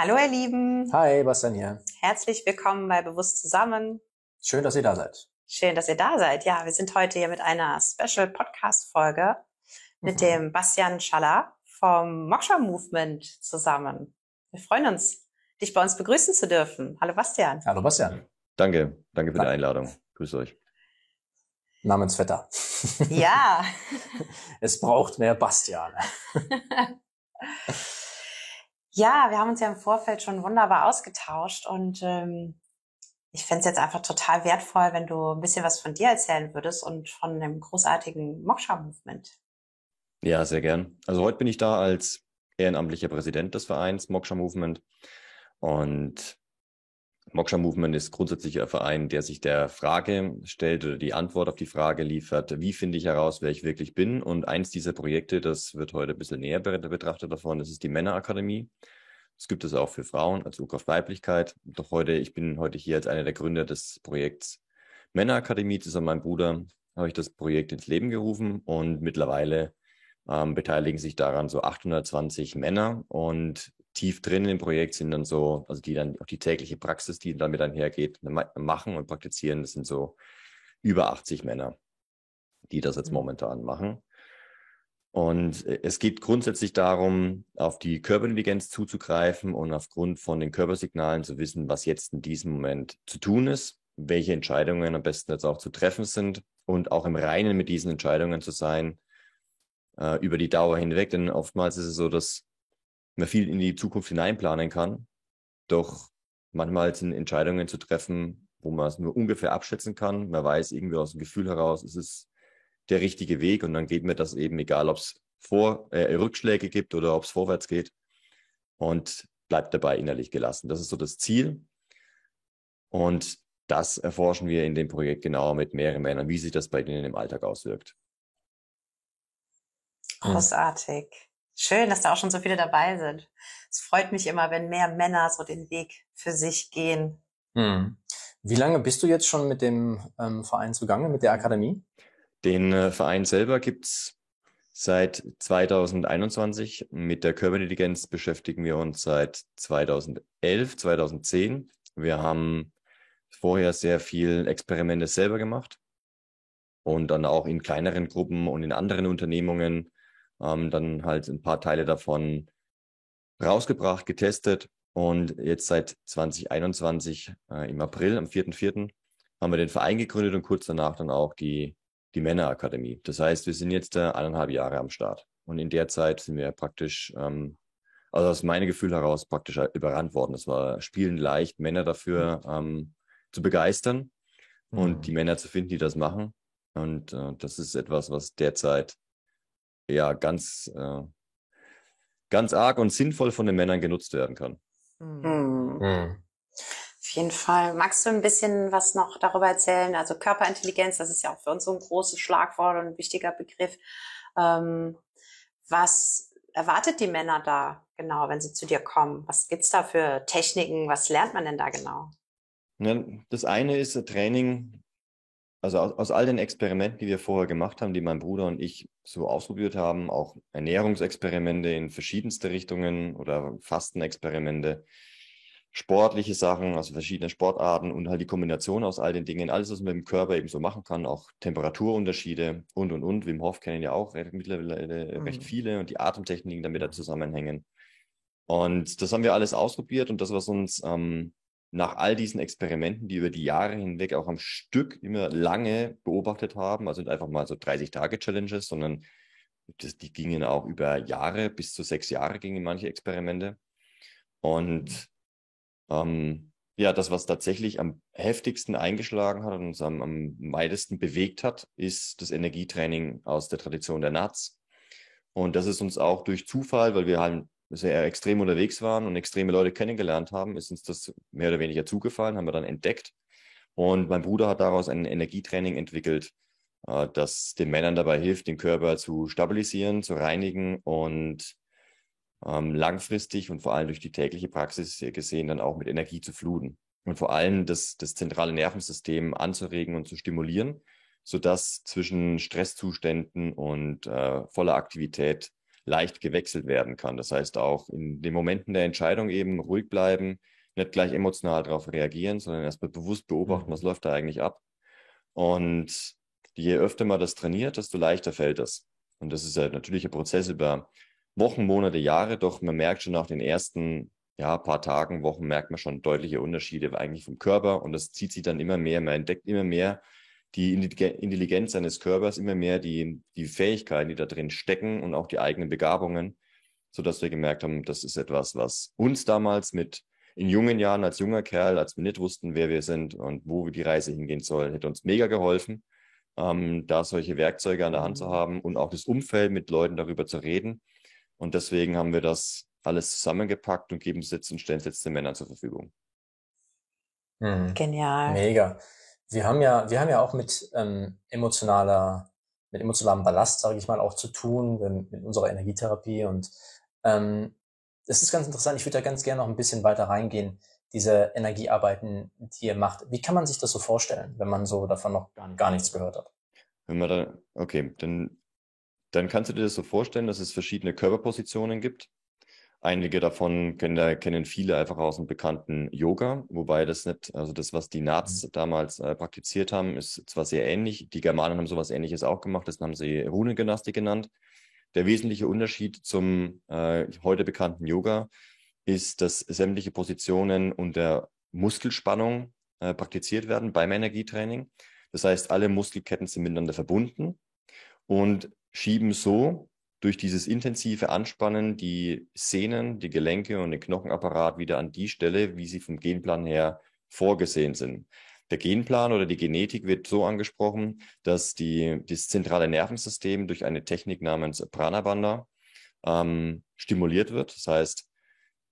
Hallo ihr Lieben. Hi, Bastian hier. Herzlich willkommen bei Bewusst zusammen. Schön, dass ihr da seid. Schön, dass ihr da seid. Ja, wir sind heute hier mit einer Special Podcast Folge mit mhm. dem Bastian Schaller vom Moksha Movement zusammen. Wir freuen uns, dich bei uns begrüßen zu dürfen. Hallo Bastian. Hallo Bastian. Danke, danke für die Einladung. Grüß euch. Namensvetter. Ja. es braucht mehr Bastian. Ja, wir haben uns ja im Vorfeld schon wunderbar ausgetauscht und ähm, ich fände es jetzt einfach total wertvoll, wenn du ein bisschen was von dir erzählen würdest und von dem großartigen Moksha-Movement. Ja, sehr gern. Also heute bin ich da als ehrenamtlicher Präsident des Vereins Moksha Movement und Moksha Movement ist grundsätzlich ein Verein, der sich der Frage stellt oder die Antwort auf die Frage liefert, wie finde ich heraus, wer ich wirklich bin? Und eins dieser Projekte, das wird heute ein bisschen näher betrachtet davon, das ist die Männerakademie. Das gibt es auch für Frauen als Zug auf Weiblichkeit. Doch heute, ich bin heute hier als einer der Gründer des Projekts Männerakademie. Zusammen mit meinem Bruder habe ich das Projekt ins Leben gerufen und mittlerweile ähm, beteiligen sich daran so 820 Männer und tief drin im Projekt sind dann so, also die dann auch die tägliche Praxis, die damit einhergeht, machen und praktizieren, das sind so über 80 Männer, die das jetzt mhm. momentan machen. Und äh, es geht grundsätzlich darum, auf die Körperintelligenz zuzugreifen und aufgrund von den Körpersignalen zu wissen, was jetzt in diesem Moment zu tun ist, welche Entscheidungen am besten jetzt auch zu treffen sind und auch im Reinen mit diesen Entscheidungen zu sein äh, über die Dauer hinweg. Denn oftmals ist es so, dass man viel in die Zukunft hineinplanen kann, doch manchmal sind Entscheidungen zu treffen, wo man es nur ungefähr abschätzen kann. Man weiß irgendwie aus dem Gefühl heraus, es ist der richtige Weg und dann geht mir das eben, egal ob es Vor äh, Rückschläge gibt oder ob es vorwärts geht und bleibt dabei innerlich gelassen. Das ist so das Ziel und das erforschen wir in dem Projekt genauer mit mehreren Männern, wie sich das bei denen im Alltag auswirkt. Großartig. Schön, dass da auch schon so viele dabei sind. Es freut mich immer, wenn mehr Männer so den Weg für sich gehen. Hm. Wie lange bist du jetzt schon mit dem ähm, Verein zugange, mit der Akademie? Den äh, Verein selber gibt's seit 2021. Mit der Körperintelligenz beschäftigen wir uns seit 2011, 2010. Wir haben vorher sehr viel Experimente selber gemacht und dann auch in kleineren Gruppen und in anderen Unternehmungen ähm, dann halt ein paar Teile davon rausgebracht, getestet und jetzt seit 2021 äh, im April, am 4.4., haben wir den Verein gegründet und kurz danach dann auch die die Männerakademie. Das heißt, wir sind jetzt äh, eineinhalb Jahre am Start. Und in der Zeit sind wir praktisch, ähm, also aus meinem Gefühl heraus, praktisch überrannt worden. Es war spielend leicht, Männer dafür ähm, zu begeistern mhm. und die Männer zu finden, die das machen. Und äh, das ist etwas, was derzeit ja ganz, äh, ganz arg und sinnvoll von den Männern genutzt werden kann. Mhm. Mhm. Auf jeden Fall. Magst du ein bisschen was noch darüber erzählen? Also Körperintelligenz, das ist ja auch für uns so ein großes Schlagwort und ein wichtiger Begriff. Ähm, was erwartet die Männer da genau, wenn sie zu dir kommen? Was gibt's da für Techniken? Was lernt man denn da genau? Das eine ist Training, also aus, aus all den Experimenten, die wir vorher gemacht haben, die mein Bruder und ich so ausprobiert haben, auch Ernährungsexperimente in verschiedenste Richtungen oder Fastenexperimente, sportliche Sachen, also verschiedene Sportarten und halt die Kombination aus all den Dingen, alles, was man mit dem Körper eben so machen kann, auch Temperaturunterschiede und, und, und. Wim Hof kennen ja auch mittlerweile mhm. recht viele und die Atemtechniken damit da zusammenhängen. Und das haben wir alles ausprobiert und das, was uns ähm, nach all diesen Experimenten, die über die Jahre hinweg auch am Stück immer lange beobachtet haben, also nicht einfach mal so 30-Tage-Challenges, sondern das, die gingen auch über Jahre, bis zu sechs Jahre gingen manche Experimente. Und ähm, ja, das, was tatsächlich am heftigsten eingeschlagen hat und uns am, am weitesten bewegt hat, ist das Energietraining aus der Tradition der Nats. Und das ist uns auch durch Zufall, weil wir halt sehr extrem unterwegs waren und extreme Leute kennengelernt haben, ist uns das mehr oder weniger zugefallen, haben wir dann entdeckt. Und mein Bruder hat daraus ein Energietraining entwickelt, äh, das den Männern dabei hilft, den Körper zu stabilisieren, zu reinigen und ähm, langfristig und vor allem durch die tägliche Praxis gesehen dann auch mit Energie zu fluten. Und vor allem das, das zentrale Nervensystem anzuregen und zu stimulieren, sodass zwischen Stresszuständen und äh, voller Aktivität leicht gewechselt werden kann. Das heißt auch in den Momenten der Entscheidung eben ruhig bleiben, nicht gleich emotional darauf reagieren, sondern erstmal bewusst beobachten, mhm. was läuft da eigentlich ab. Und je öfter man das trainiert, desto leichter fällt das. Und das ist ja natürlich ein Prozess über Wochen, Monate, Jahre, doch man merkt schon nach den ersten ja, paar Tagen, Wochen, merkt man schon deutliche Unterschiede eigentlich vom Körper und das zieht sich dann immer mehr, man entdeckt immer mehr die Intelligenz seines Körpers, immer mehr die, die Fähigkeiten, die da drin stecken und auch die eigenen Begabungen, sodass wir gemerkt haben, das ist etwas, was uns damals mit in jungen Jahren als junger Kerl, als wir nicht wussten, wer wir sind und wo die Reise hingehen soll, hätte uns mega geholfen, ähm, da solche Werkzeuge an der Hand zu mhm. haben und auch das Umfeld mit Leuten darüber zu reden. Und deswegen haben wir das alles zusammengepackt und geben es jetzt und stellen es jetzt den Männern zur Verfügung. Mhm. Genial. Mega. Wir haben ja, wir haben ja auch mit ähm, emotionaler, mit emotionalem Ballast, sage ich mal, auch zu tun, mit unserer Energietherapie. Und ähm, es ist ganz interessant, ich würde da ganz gerne noch ein bisschen weiter reingehen, diese Energiearbeiten, die ihr macht. Wie kann man sich das so vorstellen, wenn man so davon noch gar, gar nichts gehört hat? Wenn man da, okay, dann, dann kannst du dir das so vorstellen, dass es verschiedene Körperpositionen gibt. Einige davon kennen, kennen viele einfach aus dem bekannten Yoga, wobei das nicht, also das, was die Nats mhm. damals äh, praktiziert haben, ist zwar sehr ähnlich. Die Germanen haben sowas ähnliches auch gemacht, das haben sie Runengymnastik genannt. Der wesentliche Unterschied zum äh, heute bekannten Yoga ist, dass sämtliche Positionen unter Muskelspannung äh, praktiziert werden beim Energietraining. Das heißt, alle Muskelketten sind miteinander verbunden und schieben so durch dieses intensive Anspannen die Sehnen, die Gelenke und den Knochenapparat wieder an die Stelle, wie sie vom Genplan her vorgesehen sind. Der Genplan oder die Genetik wird so angesprochen, dass die, das zentrale Nervensystem durch eine Technik namens Pranabanda ähm, stimuliert wird. Das heißt,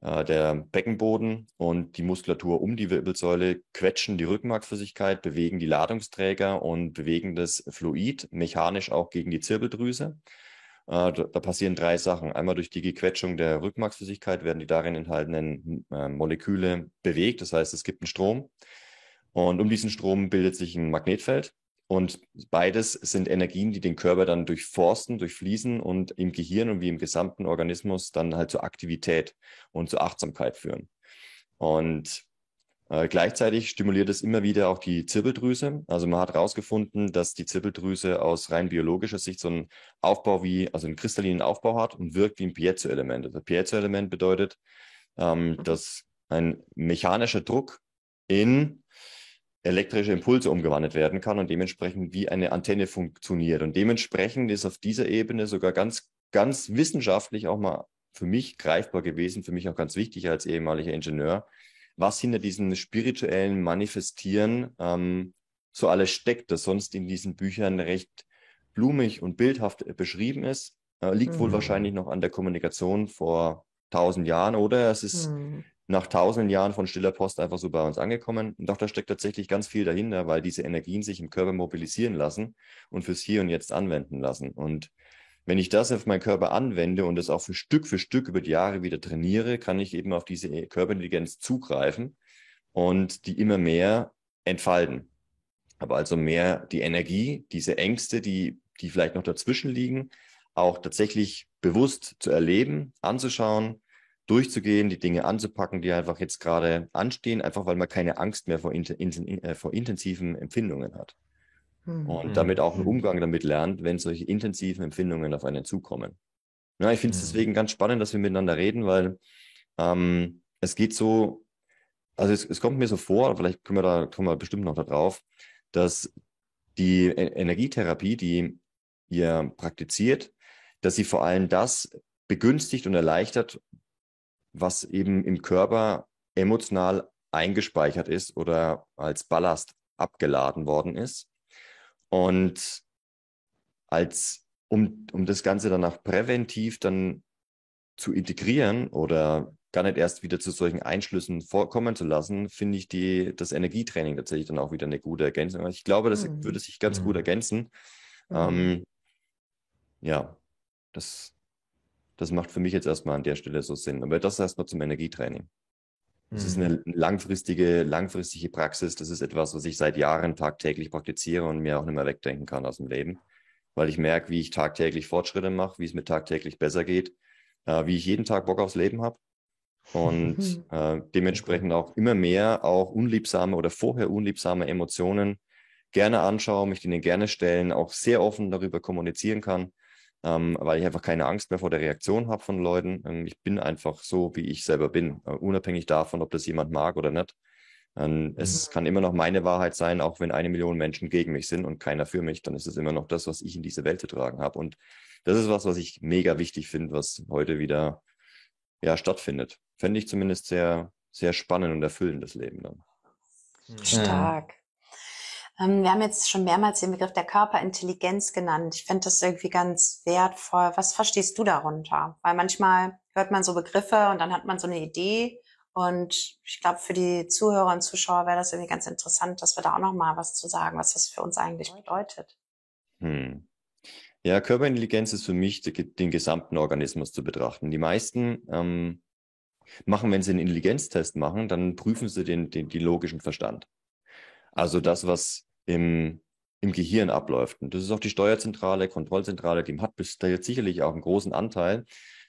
äh, der Beckenboden und die Muskulatur um die Wirbelsäule quetschen die Rückenmarksflüssigkeit, bewegen die Ladungsträger und bewegen das Fluid mechanisch auch gegen die Zirbeldrüse. Äh, da passieren drei Sachen. Einmal durch die Gequetschung der Rückmarksflüssigkeit werden die darin enthaltenen äh, Moleküle bewegt. Das heißt, es gibt einen Strom. Und um diesen Strom bildet sich ein Magnetfeld. Und beides sind Energien, die den Körper dann durchforsten, durchfließen und im Gehirn und wie im gesamten Organismus dann halt zur Aktivität und zur Achtsamkeit führen. Und äh, gleichzeitig stimuliert es immer wieder auch die Zirbeldrüse. Also man hat herausgefunden, dass die Zirbeldrüse aus rein biologischer Sicht so einen Aufbau wie, also einen kristallinen Aufbau hat und wirkt wie ein Piezo-Element. Also Piezo-Element bedeutet, ähm, mhm. dass ein mechanischer Druck in elektrische Impulse umgewandelt werden kann und dementsprechend wie eine Antenne funktioniert. Und dementsprechend ist auf dieser Ebene sogar ganz, ganz wissenschaftlich auch mal für mich greifbar gewesen, für mich auch ganz wichtig als ehemaliger Ingenieur, was hinter diesem spirituellen Manifestieren ähm, so alles steckt, das sonst in diesen Büchern recht blumig und bildhaft beschrieben ist, äh, liegt mhm. wohl wahrscheinlich noch an der Kommunikation vor tausend Jahren oder es ist mhm. nach tausenden Jahren von stiller Post einfach so bei uns angekommen. Und doch da steckt tatsächlich ganz viel dahinter, weil diese Energien sich im Körper mobilisieren lassen und fürs Hier und Jetzt anwenden lassen. Und wenn ich das auf meinen Körper anwende und es auch für Stück für Stück über die Jahre wieder trainiere, kann ich eben auf diese Körperintelligenz zugreifen und die immer mehr entfalten. Aber also mehr die Energie, diese Ängste, die, die vielleicht noch dazwischen liegen, auch tatsächlich bewusst zu erleben, anzuschauen, durchzugehen, die Dinge anzupacken, die einfach jetzt gerade anstehen, einfach weil man keine Angst mehr vor, in, in, äh, vor intensiven Empfindungen hat und mhm. damit auch einen. Umgang damit lernt, wenn solche intensiven Empfindungen auf einen zukommen. Ja, ich finde es mhm. deswegen ganz spannend, dass wir miteinander reden, weil ähm, es geht so, also es, es, kommt mir so vor, vielleicht können wir da kommen wir bestimmt noch darauf, dass die e-, Energietherapie, die ihr praktiziert, dass sie vor allem das begünstigt und erleichtert, was eben im Körper emotional eingespeichert ist oder als Ballast abgeladen worden ist. Und als, um, um das Ganze danach präventiv dann zu integrieren oder gar nicht erst wieder zu solchen Einschlüssen vorkommen zu lassen, finde ich die, das Energietraining tatsächlich dann auch wieder eine gute Ergänzung. Ich glaube, das mhm. würde sich ganz mhm. gut ergänzen. Mhm. Ähm, ja, das, das macht für mich jetzt erstmal an der Stelle so Sinn. Aber das erstmal zum Energietraining. Das ist eine mhm. langfristige, langfristige Praxis. Das ist etwas, was ich seit Jahren tagtäglich praktiziere und mir auch nicht mehr wegdenken kann aus dem Leben. Weil ich merke, wie ich tagtäglich Fortschritte mache, wie es mir tagtäglich besser geht, äh, wie ich jeden Tag Bock aufs Leben habe. Und äh, dementsprechend auch immer mehr auch unliebsame oder vorher unliebsame Emotionen gerne anschaue, mich denen gerne stellen, auch sehr offen darüber kommunizieren kann ähm, weil ich einfach keine Angst mehr vor der Reaktion habe von Leuten. Ähm, ich bin einfach so, wie ich selber bin, äh, unabhängig davon, ob das jemand mag oder nicht. Ähm, es mhm. kann immer noch meine Wahrheit sein, auch wenn eine Million Menschen gegen mich sind und keiner für mich, dann ist es immer noch das, was ich in diese Welt zu tragen habe. Und das ist was, was ich mega wichtig finde, was heute wieder ja, stattfindet. Fände ich zumindest sehr, sehr spannend und erfüllend, das Leben dann. Stark. Ähm, wir haben jetzt schon mehrmals den Begriff der Körperintelligenz genannt. Ich finde das irgendwie ganz wertvoll. Was verstehst du darunter? Weil manchmal hört man so Begriffe und dann hat man so eine Idee. Und ich glaube, für die Zuhörer und Zuschauer wäre das irgendwie ganz interessant, dass wir da auch noch mal was zu sagen, was das für uns eigentlich bedeutet. Hm. Ja, Körperintelligenz ist für mich den gesamten Organismus zu betrachten. Die meisten ähm, machen, wenn sie einen Intelligenztest machen, dann prüfen sie den, den, den logischen Verstand. Also das, was im, im Gehirn abläuft. Und das ist auch die Steuerzentrale, Kontrollzentrale, die hat da jetzt sicherlich auch einen großen Anteil.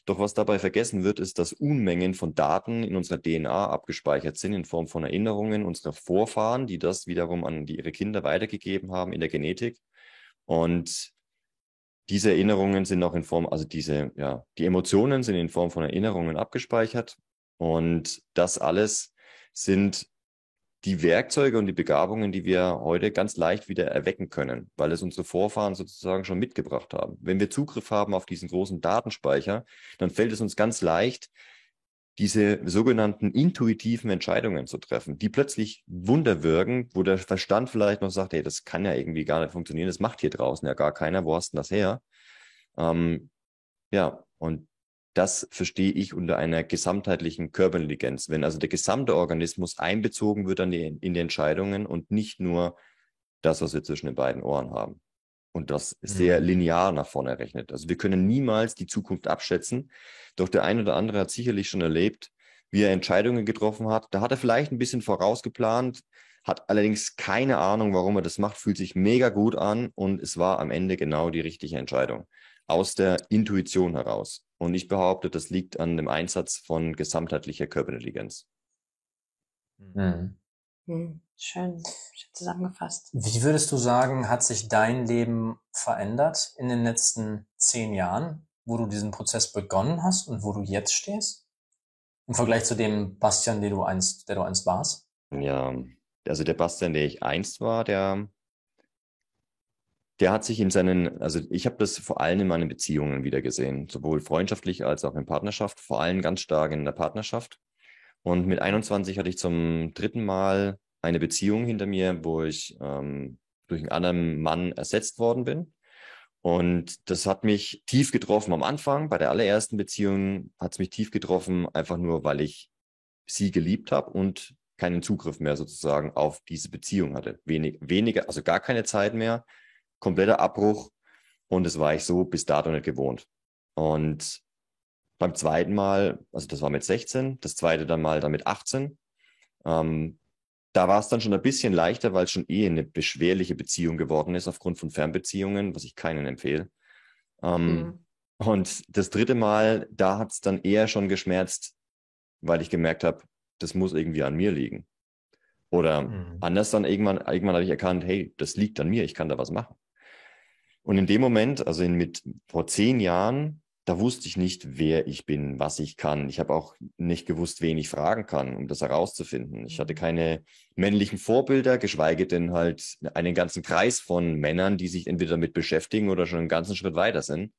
Doch was dabei vergessen wird, ist, dass Unmengen von Daten in unserer DNA abgespeichert sind in Form von Erinnerungen unserer Vorfahren, die das wiederum an die, ihre Kinder weitergegeben haben in der Genetik. Und diese Erinnerungen sind auch in Form, also diese, ja, die Emotionen sind in Form von Erinnerungen abgespeichert. Und das alles sind die Werkzeuge und die Begabungen, die wir heute ganz leicht wieder erwecken können, weil es unsere Vorfahren sozusagen schon mitgebracht haben. Wenn wir Zugriff haben auf diesen großen Datenspeicher, dann fällt es uns ganz leicht, diese sogenannten intuitiven Entscheidungen zu treffen, die plötzlich Wunder wirken, wo der Verstand vielleicht noch sagt, hey, das kann ja irgendwie gar nicht funktionieren, das macht hier draußen ja gar keiner, wo hast denn das her? Ähm, ja, und das verstehe ich unter einer gesamtheitlichen Körperintelligenz. Wenn also der gesamte Organismus einbezogen wird an die, in die Entscheidungen und nicht nur das, was wir zwischen den beiden Ohren haben. Und das sehr mhm. linear nach vorne rechnet. Also wir können niemals die Zukunft abschätzen. Doch der ein oder andere hat sicherlich schon erlebt, wie er Entscheidungen getroffen hat. Da hat er vielleicht ein bisschen vorausgeplant, hat allerdings keine Ahnung, warum er das macht, fühlt sich mega gut an und es war am Ende genau die richtige Entscheidung. Aus der Intuition heraus. Und ich behaupte, das liegt an dem Einsatz von gesamtheitlicher Körperintelligenz. Mhm. Mhm. Schön, schön zusammengefasst. Wie würdest du sagen, hat sich dein Leben verändert in den letzten zehn Jahren, wo du diesen Prozess begonnen hast und wo du jetzt stehst? Im Vergleich zu dem Bastian, der du einst, der du einst warst? Ja, also der Bastian, der ich einst war, der der hat sich in seinen, also ich habe das vor allem in meinen Beziehungen wieder gesehen, sowohl freundschaftlich als auch in Partnerschaft, vor allem ganz stark in der Partnerschaft. Und mit 21 hatte ich zum dritten Mal eine Beziehung hinter mir, wo ich ähm, durch einen anderen Mann ersetzt worden bin. Und das hat mich tief getroffen am Anfang. Bei der allerersten Beziehung hat es mich tief getroffen, einfach nur, weil ich sie geliebt habe und keinen Zugriff mehr sozusagen auf diese Beziehung hatte. Wenig, weniger, also gar keine Zeit mehr, kompletter Abbruch und das war ich so bis dato nicht gewohnt. Und beim zweiten Mal, also das war mit 16, das zweite dann mal dann mit 18, ähm, da war es dann schon ein bisschen leichter, weil es schon eh eine beschwerliche Beziehung geworden ist aufgrund von Fernbeziehungen, was ich keinen empfehle. Ähm, mhm. Und das dritte Mal, da hat es dann eher schon geschmerzt, weil ich gemerkt habe, das muss irgendwie an mir liegen. Oder mhm. anders dann irgendwann, irgendwann habe ich erkannt, hey, das liegt an mir, ich kann da was machen. Und in dem Moment, also in, mit vor zehn Jahren, da wusste ich nicht, wer ich bin, was ich kann. Ich habe auch nicht gewusst, wen ich fragen kann, um das herauszufinden. Ich hatte mhm. keine männlichen Vorbilder, geschweige denn halt einen ganzen Kreis von Männern, die sich entweder damit beschäftigen oder schon einen ganzen Schritt weiter sind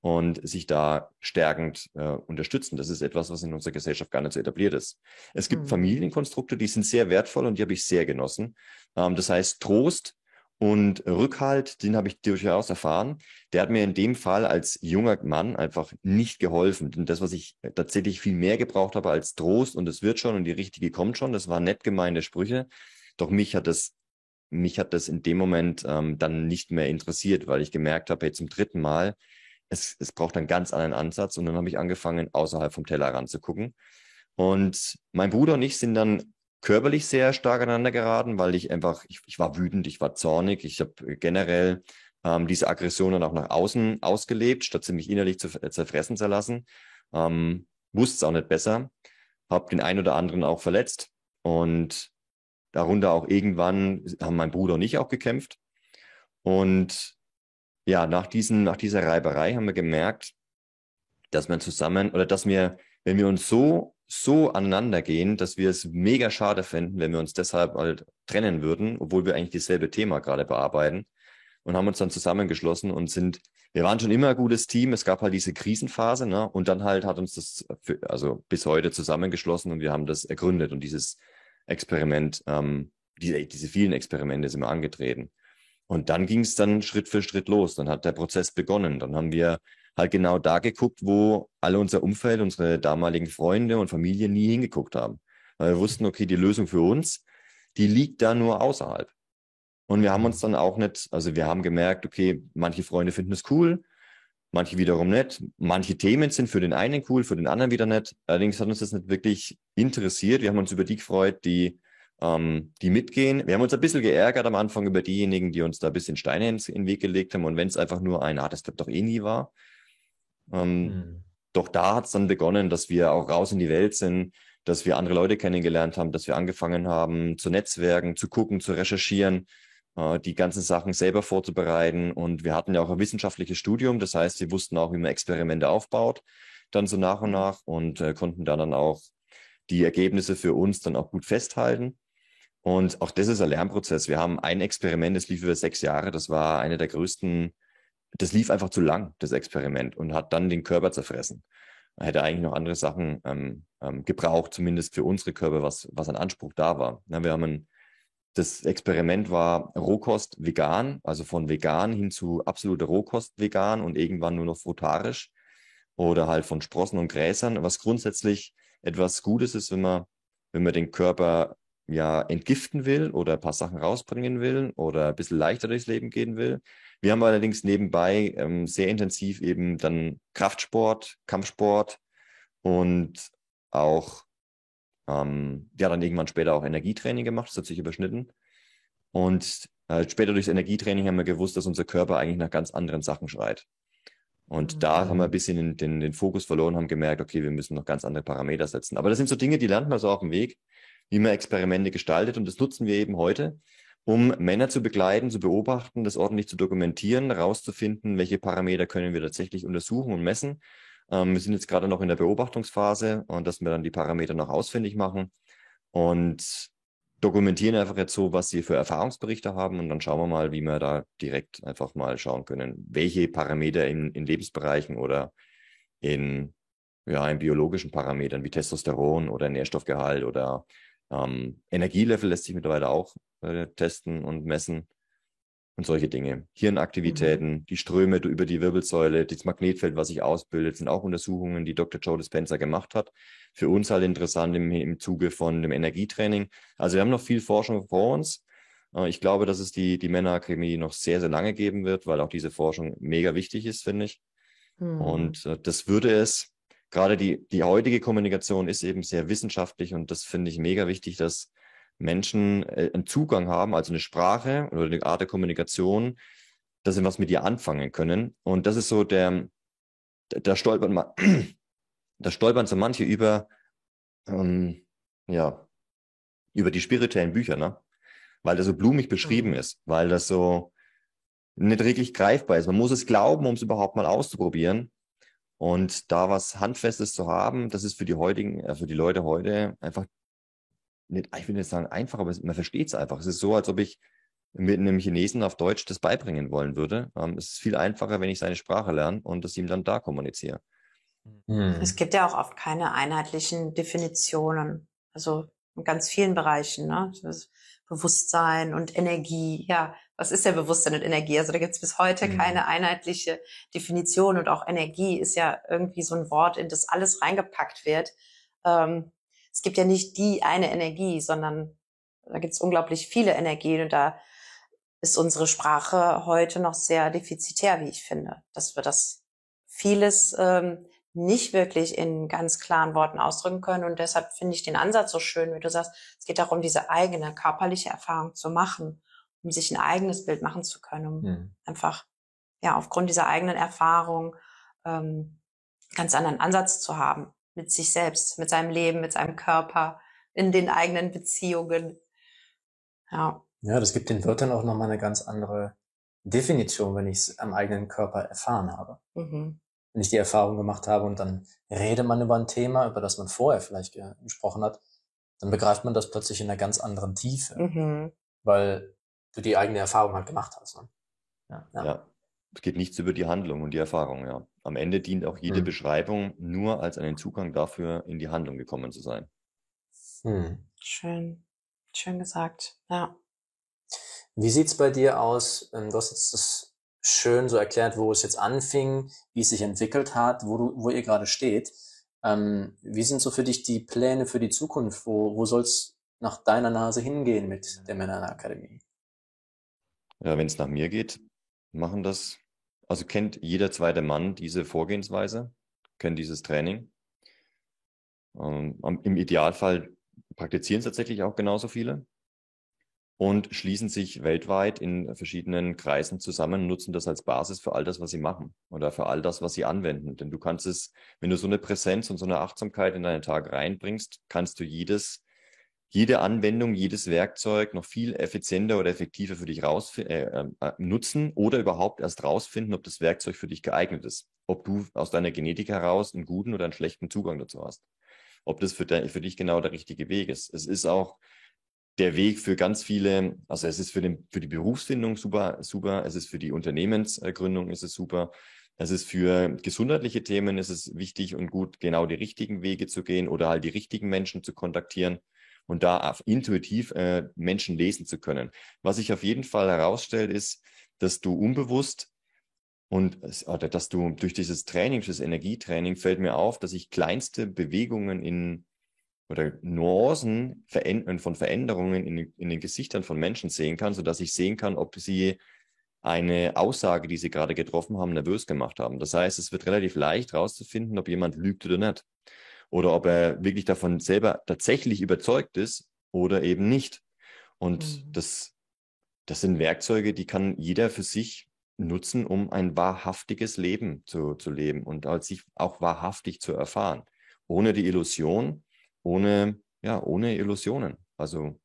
und sich da stärkend äh, unterstützen. Das ist etwas, was in unserer Gesellschaft gar nicht so etabliert ist. Es gibt mhm. Familienkonstrukte, die sind sehr wertvoll und die habe ich sehr genossen. Ähm, das heißt Trost, und Rückhalt, den habe ich durchaus erfahren. Der hat mir in dem Fall als junger Mann einfach nicht geholfen. Denn das, was ich tatsächlich viel mehr gebraucht habe als Trost und es wird schon und die richtige kommt schon, das waren nett gemeinte Sprüche. Doch mich hat das, mich hat das in dem Moment ähm, dann nicht mehr interessiert, weil ich gemerkt habe, hey, zum dritten Mal, es, es braucht einen ganz anderen Ansatz. Und dann habe ich angefangen, außerhalb vom Teller ranzugucken. Und mein Bruder und ich sind dann körperlich sehr stark aneinander geraten, weil ich einfach, ich, ich war wütend, ich war zornig, ich habe generell ähm, diese Aggression dann auch nach außen ausgelebt, statt sie mich innerlich zu zerfressen zu lassen. Ähm, wusste es auch nicht besser, habe den einen oder anderen auch verletzt und darunter auch irgendwann haben mein Bruder und ich auch gekämpft. Und ja, nach, diesen, nach dieser Reiberei haben wir gemerkt, dass wir zusammen oder dass wir, wenn wir uns so so aneinander gehen, dass wir es mega schade fänden, wenn wir uns deshalb halt trennen würden, obwohl wir eigentlich dieselbe Thema gerade bearbeiten und haben uns dann zusammengeschlossen und sind, wir waren schon immer ein gutes Team, es gab halt diese Krisenphase, ne? Und dann halt hat uns das für, also bis heute zusammengeschlossen und wir haben das ergründet und dieses Experiment, ähm, diese, diese vielen Experimente sind wir angetreten. Und dann ging es dann Schritt für Schritt los. Dann hat der Prozess begonnen. Dann haben wir halt genau da geguckt, wo alle unser Umfeld, unsere damaligen Freunde und Familie nie hingeguckt haben. Weil wir wussten, okay, die Lösung für uns, die liegt da nur außerhalb. Und wir haben uns dann auch nicht, also wir haben gemerkt, okay, manche Freunde finden es cool, manche wiederum nicht. Manche Themen sind für den einen cool, für den anderen wieder nicht. Allerdings hat uns das nicht wirklich interessiert. Wir haben uns über die gefreut, die, ähm, die mitgehen. Wir haben uns ein bisschen geärgert am Anfang über diejenigen, die uns da ein bisschen Steine in den Weg gelegt haben. Und wenn es einfach nur ein, ah, das klappt doch eh nie war, ähm, mhm. Doch da hat es dann begonnen, dass wir auch raus in die Welt sind, dass wir andere Leute kennengelernt haben, dass wir angefangen haben zu netzwerken, zu gucken, zu recherchieren, äh, die ganzen Sachen selber vorzubereiten. Und wir hatten ja auch ein wissenschaftliches Studium, das heißt, wir wussten auch, wie man Experimente aufbaut, dann so nach und mhm. nach und äh, konnten da dann auch die Ergebnisse für uns dann auch gut festhalten. Und auch das ist ein Lernprozess. Wir haben ein Experiment, das lief über sechs Jahre. Das war eine der größten das lief einfach zu lang, das Experiment, und hat dann den Körper zerfressen. Er hätte eigentlich noch andere Sachen ähm, ähm, gebraucht, zumindest für unsere Körper, was, was an Anspruch da war. Na, wir haben ein, das Experiment war Rohkost vegan, also von vegan hin zu absoluter Rohkost vegan und irgendwann nur noch frutarisch oder halt von Sprossen und Gräsern, was grundsätzlich etwas Gutes ist, wenn man, wenn man den Körper ja entgiften will oder ein paar Sachen rausbringen will oder ein bisschen leichter durchs Leben gehen will. Wir haben allerdings nebenbei ähm, sehr intensiv eben dann Kraftsport, Kampfsport und auch ähm, ja dann irgendwann später auch Energietraining gemacht. Das hat sich überschnitten. Und äh, später durchs Energietraining haben wir gewusst, dass unser Körper eigentlich nach ganz anderen Sachen schreit. Und mhm. da haben wir ein bisschen den, den, den Fokus verloren, haben gemerkt, okay, wir müssen noch ganz andere Parameter setzen. Aber das sind so Dinge, die lernt man so auf dem Weg, wie man Experimente gestaltet. Und das nutzen wir eben heute, um Männer zu begleiten, zu beobachten, das ordentlich zu dokumentieren, herauszufinden, welche Parameter können wir tatsächlich untersuchen und messen. Ähm, wir sind jetzt gerade noch in der Beobachtungsphase und dass wir dann die Parameter noch ausfindig machen und dokumentieren einfach jetzt so, was sie für Erfahrungsberichte haben und dann schauen wir mal, wie wir da direkt einfach mal schauen können, welche Parameter in, in Lebensbereichen oder in, ja, in biologischen Parametern wie Testosteron oder Nährstoffgehalt oder ähm, Energielevel lässt sich mittlerweile auch äh, testen und messen und solche Dinge. Hirnaktivitäten, mhm. die Ströme über die Wirbelsäule, das Magnetfeld, was sich ausbildet, sind auch Untersuchungen, die Dr. Joe Dispenza gemacht hat. Für uns halt interessant im, im Zuge von dem Energietraining. Also wir haben noch viel Forschung vor uns. Äh, ich glaube, dass es die, die Männerakademie noch sehr, sehr lange geben wird, weil auch diese Forschung mega wichtig ist, finde ich. Mhm. Und äh, das würde es, gerade die, die heutige Kommunikation ist eben sehr wissenschaftlich und das finde ich mega wichtig, dass Menschen äh, einen Zugang haben, also eine Sprache oder eine Art der Kommunikation, dass sie was mit ihr anfangen können. Und das ist so der, da stolpern, man, da stolpern so manche über, ähm, ja, über die spirituellen Bücher, ne? Weil das so blumig beschrieben mhm. ist, weil das so nicht wirklich greifbar ist. Man muss es glauben, um es überhaupt mal auszuprobieren. Und da was Handfestes zu haben, das ist für die heutigen, äh, für die Leute heute einfach nicht, ich will nicht sagen einfach, aber man versteht es einfach. Es ist so, als ob ich mit einem Chinesen auf Deutsch das beibringen wollen würde. Ähm, es ist viel einfacher, wenn ich seine Sprache lerne und das ihm dann da kommuniziere. Hm. Es gibt ja auch oft keine einheitlichen Definitionen. Also in ganz vielen Bereichen, ne? Bewusstsein und Energie, ja, was ist denn Bewusstsein und Energie? Also da gibt es bis heute mhm. keine einheitliche Definition und auch Energie ist ja irgendwie so ein Wort, in das alles reingepackt wird. Ähm, es gibt ja nicht die eine Energie, sondern da gibt es unglaublich viele Energien und da ist unsere Sprache heute noch sehr defizitär, wie ich finde, dass wir das vieles ähm, nicht wirklich in ganz klaren Worten ausdrücken können. Und deshalb finde ich den Ansatz so schön, wie du sagst, es geht darum, diese eigene körperliche Erfahrung zu machen, um sich ein eigenes Bild machen zu können, um mhm. einfach ja aufgrund dieser eigenen Erfahrung ähm, ganz anderen Ansatz zu haben mit sich selbst, mit seinem Leben, mit seinem Körper, in den eigenen Beziehungen. Ja. Ja, das gibt den Wörtern auch nochmal eine ganz andere Definition, wenn ich es am eigenen Körper erfahren habe. Mhm wenn ich die Erfahrung gemacht habe und dann redet man über ein Thema, über das man vorher vielleicht gesprochen hat, dann begreift man das plötzlich in einer ganz anderen Tiefe, mhm. weil du die eigene Erfahrung halt gemacht hast. Ne? Ja, ja. ja, es geht nichts über die Handlung und die Erfahrung, ja. Am Ende dient auch jede mhm. Beschreibung nur als einen Zugang dafür, in die Handlung gekommen zu sein. Mhm. Schön, schön gesagt, ja. Wie sieht's bei dir aus? Ähm, du hast jetzt das schön so erklärt, wo es jetzt anfing, wie es sich entwickelt hat, wo du, wo ihr gerade steht. Ähm, wie sind so für dich die Pläne für die Zukunft? Wo, wo soll es nach deiner Nase hingehen mit der Männerakademie? Ja, wenn es nach mir geht, machen das, also kennt jeder zweite Mann diese Vorgehensweise, kennt dieses Training. Ähm, Im Idealfall praktizieren es tatsächlich auch genauso viele und schließen sich weltweit in verschiedenen Kreisen zusammen, nutzen das als Basis für all das, was sie machen oder für all das, was sie anwenden. Denn du kannst es, wenn du so eine Präsenz und so eine Achtsamkeit in deinen Tag reinbringst, kannst du jedes, jede Anwendung, jedes Werkzeug noch viel effizienter oder effektiver für dich raus, äh, äh, nutzen oder überhaupt erst rausfinden, ob das Werkzeug für dich geeignet ist. Ob du aus deiner Genetik heraus einen guten oder einen schlechten Zugang dazu hast. Ob das für, de, für dich genau der richtige Weg ist. Es ist auch der Weg für ganz viele, also es ist für, den, für die Berufsfindung super, super, es ist für die Unternehmensgründung ist es super, es ist für gesundheitliche Themen ist es wichtig und gut, genau die richtigen Wege zu gehen oder halt die richtigen Menschen zu kontaktieren und da intuitiv äh, Menschen lesen zu können. Was sich auf jeden Fall herausstellt, ist, dass du unbewusst und oder dass du durch dieses Training, dieses Energietraining, fällt mir auf, dass ich kleinste Bewegungen in oder Nuancen von Veränderungen in, in den Gesichtern von Menschen sehen kann, sodass ich sehen kann, ob sie eine Aussage, die sie gerade getroffen haben, nervös gemacht haben. Das heißt, es wird relativ leicht herauszufinden, ob jemand lügt oder nicht. Oder ob er wirklich davon selber tatsächlich überzeugt ist oder eben nicht. Und mhm. das, das sind Werkzeuge, die kann jeder für sich nutzen, um ein wahrhaftiges Leben zu, zu leben und als sich auch wahrhaftig zu erfahren. Ohne die Illusion, ohne, ja, ohne Illusionen. Also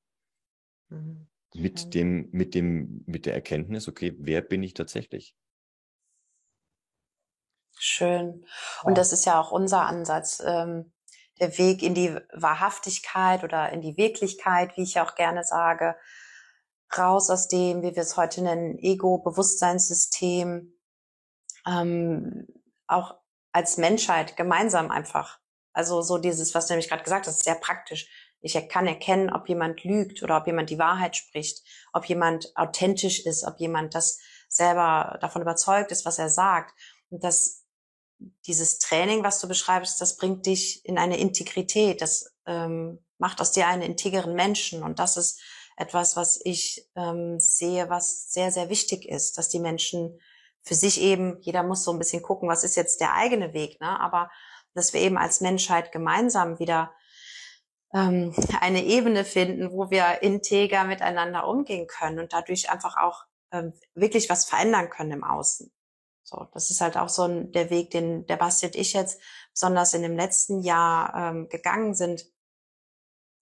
mhm. mit dem, mit dem, mit der Erkenntnis, okay, wer bin ich tatsächlich? Schön. Und das ist ja auch unser Ansatz. Ähm, der Weg in die Wahrhaftigkeit oder in die Wirklichkeit, wie ich auch gerne sage, raus aus dem, wie wir es heute nennen, Ego-Bewusstseinssystem, ähm, auch als Menschheit gemeinsam einfach also so dieses, was du nämlich gerade gesagt hast, sehr praktisch. Ich kann erkennen, ob jemand lügt oder ob jemand die Wahrheit spricht, ob jemand authentisch ist, ob jemand das selber davon überzeugt ist, was er sagt. Und das, dieses Training, was du beschreibst, das bringt dich in eine Integrität. Das ähm, macht aus dir einen integeren Menschen. Und das ist etwas, was ich ähm, sehe, was sehr, sehr wichtig ist, dass die Menschen für sich eben, jeder muss so ein bisschen gucken, was ist jetzt der eigene Weg, ne? aber dass wir eben als Menschheit gemeinsam wieder ähm, eine Ebene finden, wo wir integer miteinander umgehen können und dadurch einfach auch ähm, wirklich was verändern können im Außen. So, das ist halt auch so ein, der Weg, den der Basti und ich jetzt besonders in dem letzten Jahr ähm, gegangen sind.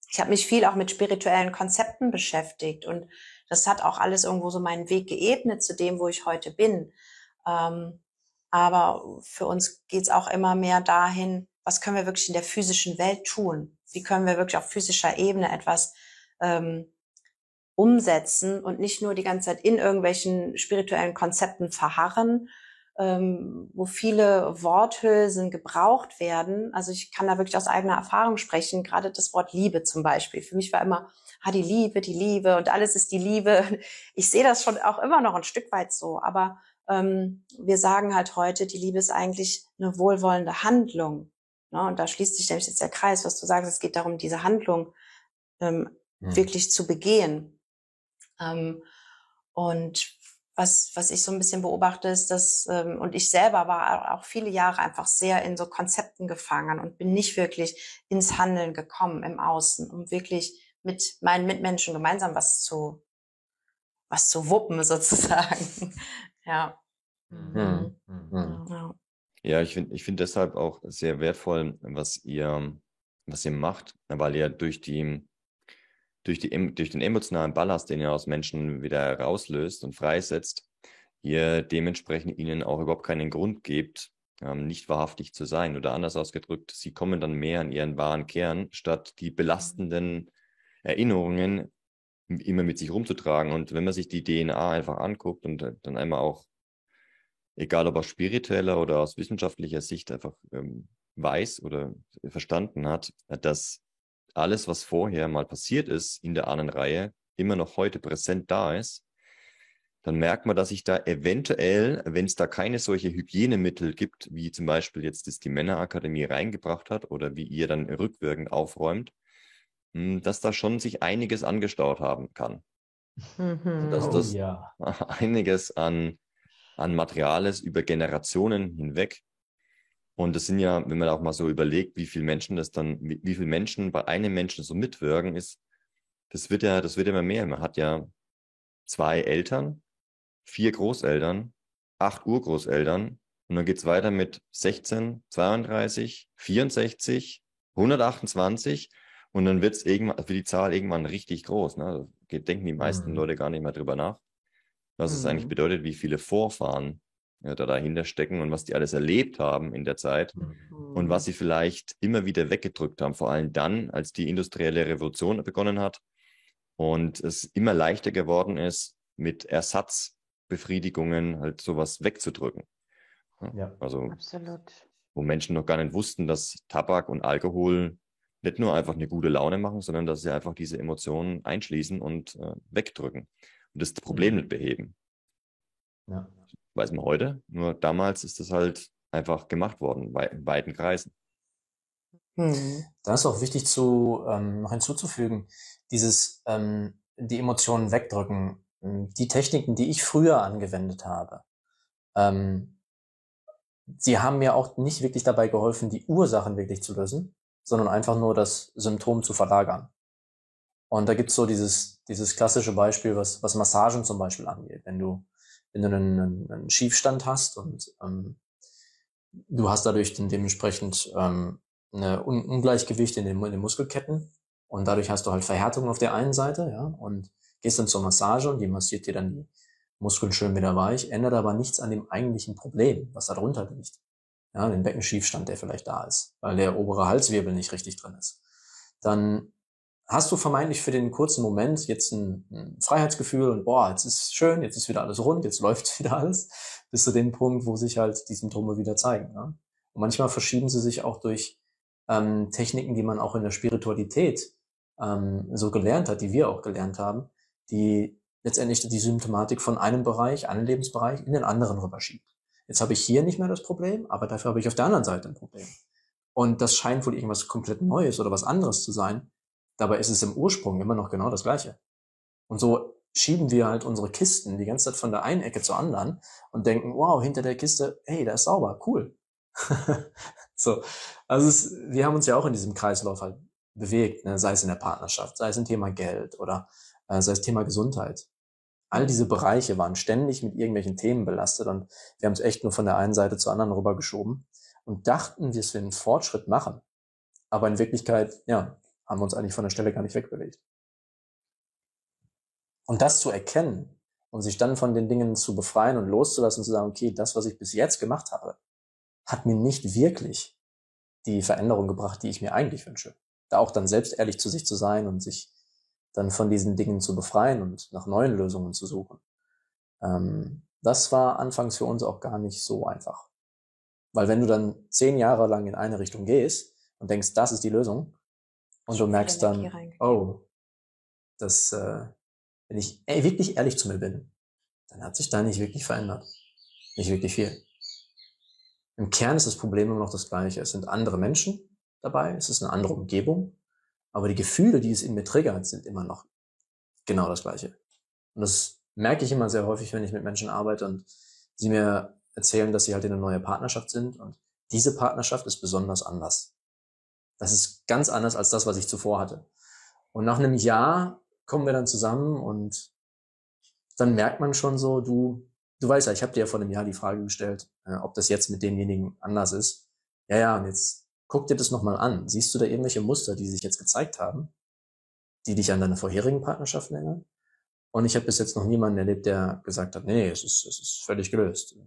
Ich habe mich viel auch mit spirituellen Konzepten beschäftigt und das hat auch alles irgendwo so meinen Weg geebnet zu dem, wo ich heute bin. Ähm, aber für uns geht es auch immer mehr dahin, was können wir wirklich in der physischen Welt tun? Wie können wir wirklich auf physischer Ebene etwas ähm, umsetzen und nicht nur die ganze Zeit in irgendwelchen spirituellen Konzepten verharren, ähm, wo viele Worthülsen gebraucht werden. Also ich kann da wirklich aus eigener Erfahrung sprechen, gerade das Wort Liebe zum Beispiel. Für mich war immer, ah, die Liebe, die Liebe und alles ist die Liebe. Ich sehe das schon auch immer noch ein Stück weit so, aber ähm, wir sagen halt heute, die Liebe ist eigentlich eine wohlwollende Handlung. Ne? Und da schließt sich nämlich jetzt der Kreis, was du sagst, es geht darum, diese Handlung ähm, mhm. wirklich zu begehen. Ähm, und was, was ich so ein bisschen beobachte, ist, dass, ähm, und ich selber war auch viele Jahre einfach sehr in so Konzepten gefangen und bin nicht wirklich ins Handeln gekommen im Außen, um wirklich mit meinen Mitmenschen gemeinsam was zu, was zu wuppen sozusagen. ja. Mhm. Mhm. Ja. ja, ich finde ich finde deshalb auch sehr wertvoll, was ihr, was ihr macht, weil ihr durch die, durch, die, durch den emotionalen Ballast, den ihr aus Menschen wieder rauslöst und freisetzt, ihr dementsprechend ihnen auch überhaupt keinen Grund gebt, ähm, nicht wahrhaftig zu sein. Oder anders ausgedrückt, sie kommen dann mehr an ihren wahren Kern, statt die belastenden Erinnerungen immer mit sich rumzutragen. Und wenn man sich die DNA einfach anguckt und dann einmal auch, egal ob aus spiritueller oder aus wissenschaftlicher Sicht einfach ähm, weiß oder verstanden hat, dass alles, was vorher mal passiert ist in der Ahnenreihe, immer noch heute präsent da ist, dann merkt man, dass sich da eventuell, wenn es da keine solche Hygienemittel gibt, wie zum Beispiel jetzt das die Männerakademie reingebracht hat oder wie ihr dann rückwirkend aufräumt, hm, dass da schon sich einiges angestaut haben kann. Mhm. Dass oh das oh, ja. einiges an, an Material über Generationen hinweg und das sind ja, wenn man auch mal so überlegt, wie viele Menschen das dann, wie, wie viele Menschen bei einem Menschen so mitwirken, ist, das wird ja, das wird immer mehr. Man hat ja zwei Eltern, vier Großeltern, acht Urgroßeltern und dann geht's weiter mit 16, 32, 64, 128 und dann wird's irgendwann, für die Zahl irgendwann richtig groß. Ne? Da denken die meisten mhm. Leute gar nicht mehr drüber nach, was mhm. es eigentlich bedeutet, wie viele Vorfahren ja, da dahinter stecken und was die alles erlebt haben in der Zeit mhm. und was sie vielleicht immer wieder weggedrückt haben, vor allem dann, als die industrielle Revolution begonnen hat und es immer leichter geworden ist, mit Ersatzbefriedigungen halt sowas wegzudrücken. Ja, also, absolut. wo Menschen noch gar nicht wussten, dass Tabak und Alkohol nicht nur einfach eine gute Laune machen, sondern dass sie einfach diese Emotionen einschließen und äh, wegdrücken und das Problem mhm. nicht beheben. Ja weiß man heute. Nur damals ist das halt einfach gemacht worden, in weiten Kreisen. Hm. Da ist auch wichtig zu ähm, noch hinzuzufügen, dieses ähm, die Emotionen wegdrücken. Die Techniken, die ich früher angewendet habe, ähm, sie haben mir auch nicht wirklich dabei geholfen, die Ursachen wirklich zu lösen, sondern einfach nur das Symptom zu verlagern. Und da gibt's so dieses, dieses klassische Beispiel, was, was Massagen zum Beispiel angeht. Wenn du wenn du einen, einen Schiefstand hast und ähm, du hast dadurch dann dementsprechend ähm, eine Un Ungleichgewicht in den, in den Muskelketten und dadurch hast du halt Verhärtung auf der einen Seite, ja, und gehst dann zur Massage und die massiert dir dann die Muskeln schön wieder weich, ändert aber nichts an dem eigentlichen Problem, was da drunter liegt. Ja, den Beckenschiefstand, der vielleicht da ist, weil der obere Halswirbel nicht richtig drin ist. Dann hast du vermeintlich für den kurzen Moment jetzt ein, ein, Freiheitsgefühl und boah, jetzt ist schön, jetzt ist wieder alles rund, jetzt läuft wieder alles, bis zu dem Punkt, wo sich halt die Symptome wieder zeigen. Ne? Und manchmal verschieben sie sich auch durch ähm, Techniken, die man auch in der Spiritualität ähm, so gelernt hat, die wir auch gelernt haben, die letztendlich die Symptomatik von einem Bereich, einem Lebensbereich in den anderen rüberschiebt. Jetzt habe ich hier nicht mehr das Problem, aber dafür habe ich auf der anderen Seite ein Problem. Und das scheint wohl irgendwas komplett Neues oder was anderes zu sein, Dabei ist es im Ursprung immer noch genau das Gleiche. Und so schieben wir halt unsere Kisten die ganze Zeit von der einen Ecke zur anderen und denken, wow, hinter der Kiste, hey, da ist sauber, cool. so, also es, wir haben uns ja auch in diesem Kreislauf halt bewegt, ne? sei es in der Partnerschaft, sei es im Thema Geld oder äh, sei es Thema Gesundheit. All diese Bereiche waren ständig mit irgendwelchen Themen belastet und wir haben es echt nur von der einen Seite zur anderen rübergeschoben und dachten, wir einen Fortschritt machen. Aber in Wirklichkeit, ja, haben wir uns eigentlich von der Stelle gar nicht wegbewegt. Und das zu erkennen und sich dann von den Dingen zu befreien und loszulassen und zu sagen, okay, das, was ich bis jetzt gemacht habe, hat mir nicht wirklich die Veränderung gebracht, die ich mir eigentlich wünsche. Da auch dann selbst ehrlich zu sich zu sein und sich dann von diesen Dingen zu befreien und nach neuen Lösungen zu suchen. Ähm, das war anfangs für uns auch gar nicht so einfach. Weil wenn du dann zehn Jahre lang in eine Richtung gehst und denkst, das ist die Lösung, und du merkst dann, oh, das, äh, wenn ich ey, wirklich ehrlich zu mir bin, dann hat sich da nicht wirklich verändert. Nicht wirklich viel. Im Kern ist das Problem immer noch das gleiche. Es sind andere Menschen dabei, es ist eine andere Umgebung, aber die Gefühle, die es in mir triggert, sind immer noch genau das gleiche. Und das merke ich immer sehr häufig, wenn ich mit Menschen arbeite und sie mir erzählen, dass sie halt in eine neue Partnerschaft sind und diese Partnerschaft ist besonders anders. Das ist ganz anders als das, was ich zuvor hatte. Und nach einem Jahr kommen wir dann zusammen und dann merkt man schon so, du, du weißt ja, ich habe dir ja vor einem Jahr die Frage gestellt, äh, ob das jetzt mit demjenigen anders ist. Ja, ja, und jetzt guck dir das nochmal an. Siehst du da irgendwelche Muster, die sich jetzt gezeigt haben, die dich an deine vorherigen Partnerschaften erinnern? Und ich habe bis jetzt noch niemanden erlebt, der gesagt hat, nee, es ist, es ist völlig gelöst.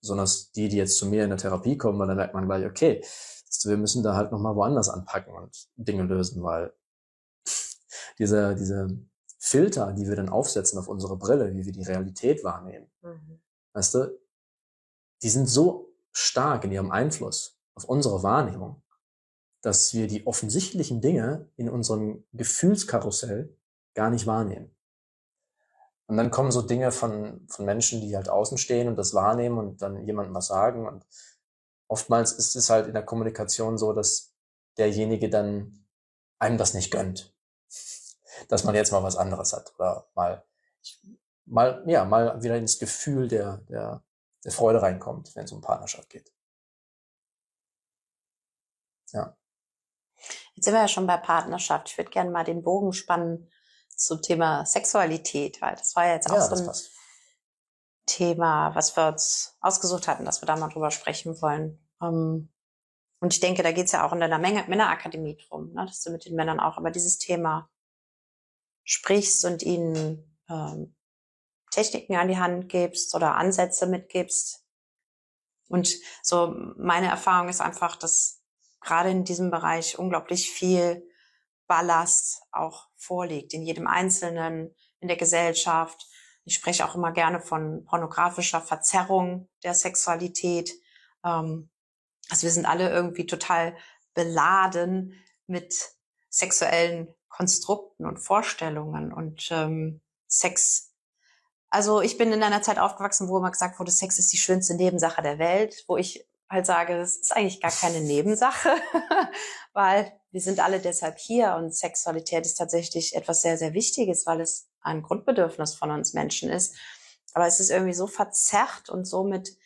Sondern die, die jetzt zu mir in der Therapie kommen, weil dann merkt man gleich, okay, wir müssen da halt nochmal woanders anpacken und Dinge lösen, weil diese, diese Filter, die wir dann aufsetzen auf unsere Brille, wie wir die Realität wahrnehmen, mhm. weißt du, die sind so stark in ihrem Einfluss auf unsere Wahrnehmung, dass wir die offensichtlichen Dinge in unserem Gefühlskarussell gar nicht wahrnehmen. Und dann kommen so Dinge von, von Menschen, die halt außen stehen und das wahrnehmen und dann jemandem was sagen. Und oftmals ist es halt in der Kommunikation so, dass derjenige dann einem das nicht gönnt dass man jetzt mal was anderes hat oder mal, mal, ja, mal wieder ins Gefühl der, der, der Freude reinkommt, wenn es um Partnerschaft geht. Ja. Jetzt sind wir ja schon bei Partnerschaft. Ich würde gerne mal den Bogen spannen zum Thema Sexualität, weil das war ja jetzt auch ja, so ein. Thema, was wir uns ausgesucht hatten, dass wir da mal drüber sprechen wollen. Ähm, und ich denke, da geht es ja auch in deiner Männerakademie drum, ne, dass du mit den Männern auch über dieses Thema sprichst und ihnen ähm, Techniken an die Hand gibst oder Ansätze mitgibst. Und so meine Erfahrung ist einfach, dass gerade in diesem Bereich unglaublich viel Ballast auch vorliegt, in jedem Einzelnen, in der Gesellschaft. Ich spreche auch immer gerne von pornografischer Verzerrung der Sexualität. Ähm, also wir sind alle irgendwie total beladen mit sexuellen Konstrukten und Vorstellungen und ähm, Sex. Also ich bin in einer Zeit aufgewachsen, wo immer gesagt wurde, Sex ist die schönste Nebensache der Welt, wo ich halt sage, das ist eigentlich gar keine Nebensache, weil wir sind alle deshalb hier und Sexualität ist tatsächlich etwas sehr, sehr Wichtiges, weil es ein Grundbedürfnis von uns Menschen ist. Aber es ist irgendwie so verzerrt und so mit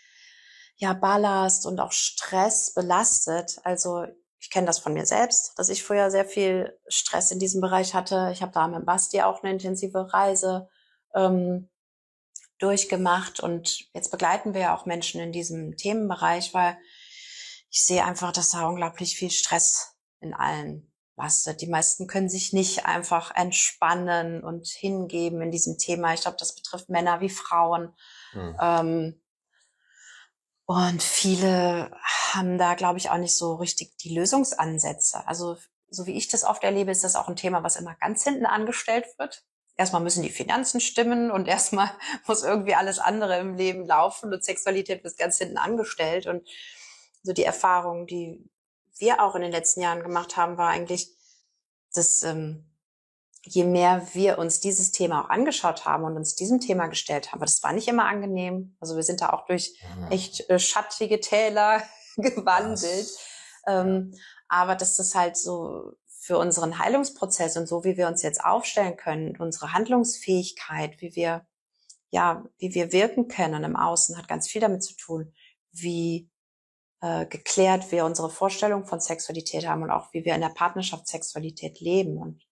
ja, Ballast und auch Stress belastet. Also ich kenne das von mir selbst, dass ich früher sehr viel Stress in diesem Bereich hatte. Ich habe da mit Basti auch eine intensive Reise ähm, durchgemacht und jetzt begleiten wir ja auch Menschen in diesem Themenbereich, weil ich sehe einfach, dass da unglaublich viel Stress in allen lastet. Die meisten können sich nicht einfach entspannen und hingeben in diesem Thema. Ich glaube, das betrifft Männer wie Frauen. Mhm. Ähm, und viele haben da, glaube ich, auch nicht so richtig die Lösungsansätze. Also so wie ich das oft erlebe, ist das auch ein Thema, was immer ganz hinten angestellt wird. Erstmal müssen die Finanzen stimmen und erstmal muss irgendwie alles andere im Leben laufen und Sexualität wird ganz hinten angestellt. Und so die Erfahrung, die wir auch in den letzten Jahren gemacht haben, war eigentlich, dass ähm, je mehr wir uns dieses Thema auch angeschaut haben und uns diesem Thema gestellt haben, das war nicht immer angenehm. Also wir sind da auch durch mhm. echt äh, schattige Täler gewandelt. Ähm, aber dass das halt so für unseren Heilungsprozess und so, wie wir uns jetzt aufstellen können, unsere Handlungsfähigkeit, wie wir, ja, wie wir wirken können im Außen, hat ganz viel damit zu tun, wie äh, geklärt wir unsere Vorstellung von Sexualität haben und auch wie wir in der Partnerschaft Sexualität leben. Und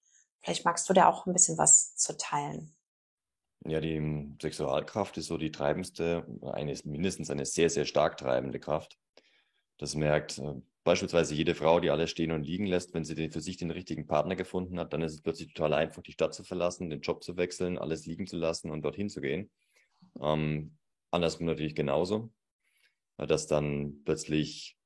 Vielleicht magst du da auch ein bisschen was zu teilen. Ja, die Sexualkraft ist so die treibendste, eine mindestens eine sehr, sehr stark treibende Kraft. Das merkt äh, beispielsweise jede Frau, die alles stehen und liegen lässt, wenn sie den, für sich den richtigen Partner gefunden hat, dann ist es plötzlich total einfach, die Stadt zu verlassen, den Job zu wechseln, alles liegen zu lassen und dorthin zu gehen. Ähm, andersrum natürlich genauso, dass dann plötzlich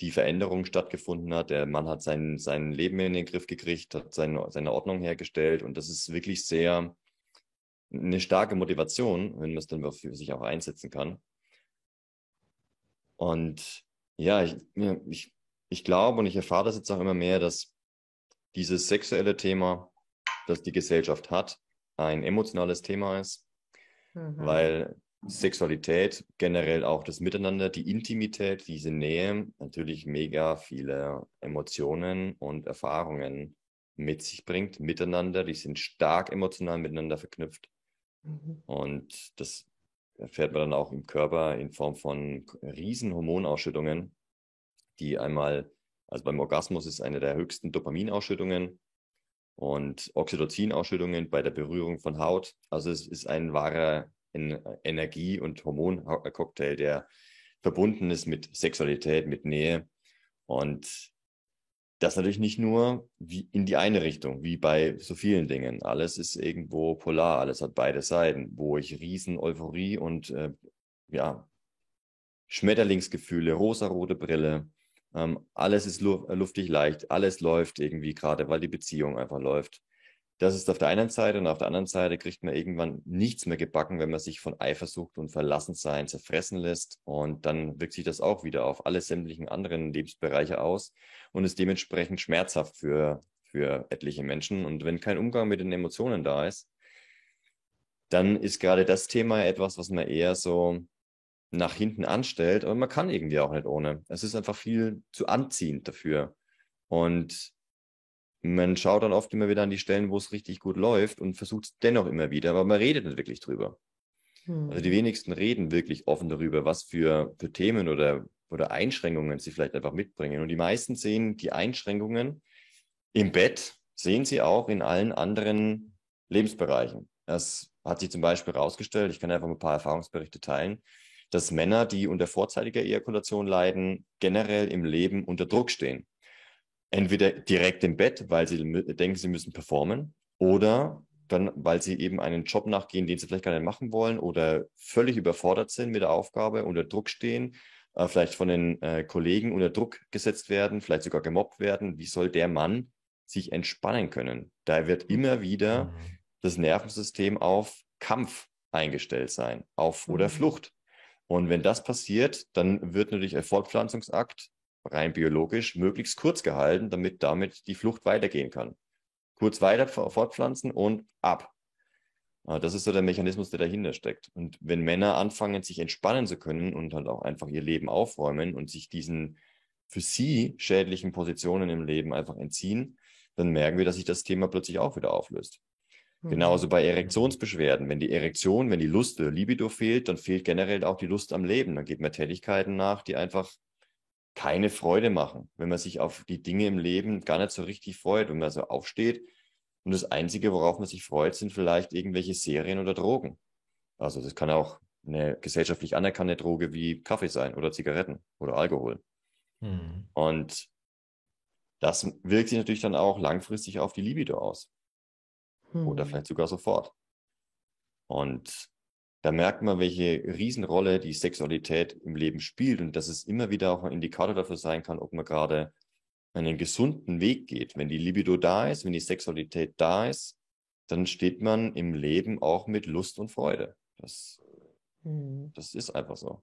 die Veränderung stattgefunden hat. Der Mann hat sein, sein Leben in den Griff gekriegt, hat seine, seine Ordnung hergestellt und das ist wirklich sehr, eine starke Motivation, wenn man es dann für sich auch einsetzen kann. Und ja, ich, ich, ich glaube und ich erfahre das jetzt auch immer mehr, dass dieses sexuelle Thema, das die Gesellschaft hat, ein emotionales Thema ist, mhm. weil Sexualität, generell auch das Miteinander, die Intimität, diese Nähe natürlich mega viele Emotionen und Erfahrungen mit sich bringt, miteinander. Die sind stark emotional miteinander verknüpft. Mhm. Und das erfährt man dann auch im Körper in Form von riesen Hormonausschüttungen, die einmal, also beim Orgasmus ist eine der höchsten Dopaminausschüttungen und Oxytocin-Ausschüttungen bei der Berührung von Haut. Also es ist ein wahrer Energie- und Hormoncocktail, der verbunden ist mit Sexualität, mit Nähe. Und das natürlich nicht nur in die eine Richtung, wie bei so vielen Dingen. Alles ist irgendwo polar, alles hat beide Seiten, wo ich riesen Euphorie und äh, ja, Schmetterlingsgefühle, rosarote Brille, ähm, alles ist luftig leicht, alles läuft irgendwie gerade, weil die Beziehung einfach läuft. Das ist auf der einen Seite und auf der anderen Seite kriegt man irgendwann nichts mehr gebacken, wenn man sich von Eifersucht und Verlassensein zerfressen lässt. Und dann wirkt sich das auch wieder auf alle sämtlichen anderen Lebensbereiche aus und ist dementsprechend schmerzhaft für, für etliche Menschen. Und wenn kein Umgang mit den Emotionen da ist, dann ist gerade das Thema etwas, was man eher so nach hinten anstellt. Aber man kann irgendwie auch nicht ohne. Es ist einfach viel zu anziehend dafür. Und man schaut dann oft immer wieder an die Stellen, wo es richtig gut läuft und versucht es dennoch immer wieder, aber man redet nicht wirklich drüber. Hm. Also die wenigsten reden wirklich offen darüber, was für, für Themen oder, oder Einschränkungen sie vielleicht einfach mitbringen. Und die meisten sehen die Einschränkungen im Bett, sehen sie auch in allen anderen Lebensbereichen. Das hat sich zum Beispiel herausgestellt, ich kann einfach ein paar Erfahrungsberichte teilen, dass Männer, die unter vorzeitiger Ejakulation leiden, generell im Leben unter Druck stehen entweder direkt im Bett, weil sie denken, sie müssen performen, oder dann, weil sie eben einen Job nachgehen, den sie vielleicht gar nicht machen wollen oder völlig überfordert sind mit der Aufgabe, unter Druck stehen, äh, vielleicht von den äh, Kollegen unter Druck gesetzt werden, vielleicht sogar gemobbt werden. Wie soll der Mann sich entspannen können? Da wird immer wieder mhm. das Nervensystem auf Kampf eingestellt sein, auf oder mhm. Flucht. Und wenn das passiert, dann wird natürlich ein Fortpflanzungsakt rein biologisch möglichst kurz gehalten, damit damit die Flucht weitergehen kann. Kurz weiter fortpflanzen und ab. Ah, das ist so der Mechanismus, der dahinter steckt. Und wenn Männer anfangen, sich entspannen zu können und halt auch einfach ihr Leben aufräumen und sich diesen für sie schädlichen Positionen im Leben einfach entziehen, dann merken wir, dass sich das Thema plötzlich auch wieder auflöst. Mhm. Genauso bei Erektionsbeschwerden. Wenn die Erektion, wenn die Lust, der Libido fehlt, dann fehlt generell auch die Lust am Leben. Dann geht man Tätigkeiten nach, die einfach keine Freude machen, wenn man sich auf die Dinge im Leben gar nicht so richtig freut, wenn man so aufsteht und das Einzige, worauf man sich freut, sind vielleicht irgendwelche Serien oder Drogen. Also das kann auch eine gesellschaftlich anerkannte Droge wie Kaffee sein oder Zigaretten oder Alkohol. Hm. Und das wirkt sich natürlich dann auch langfristig auf die Libido aus. Hm. Oder vielleicht sogar sofort. Und da merkt man, welche Riesenrolle die Sexualität im Leben spielt und dass es immer wieder auch ein Indikator dafür sein kann, ob man gerade einen gesunden Weg geht. Wenn die Libido da ist, wenn die Sexualität da ist, dann steht man im Leben auch mit Lust und Freude. Das, hm. das ist einfach so.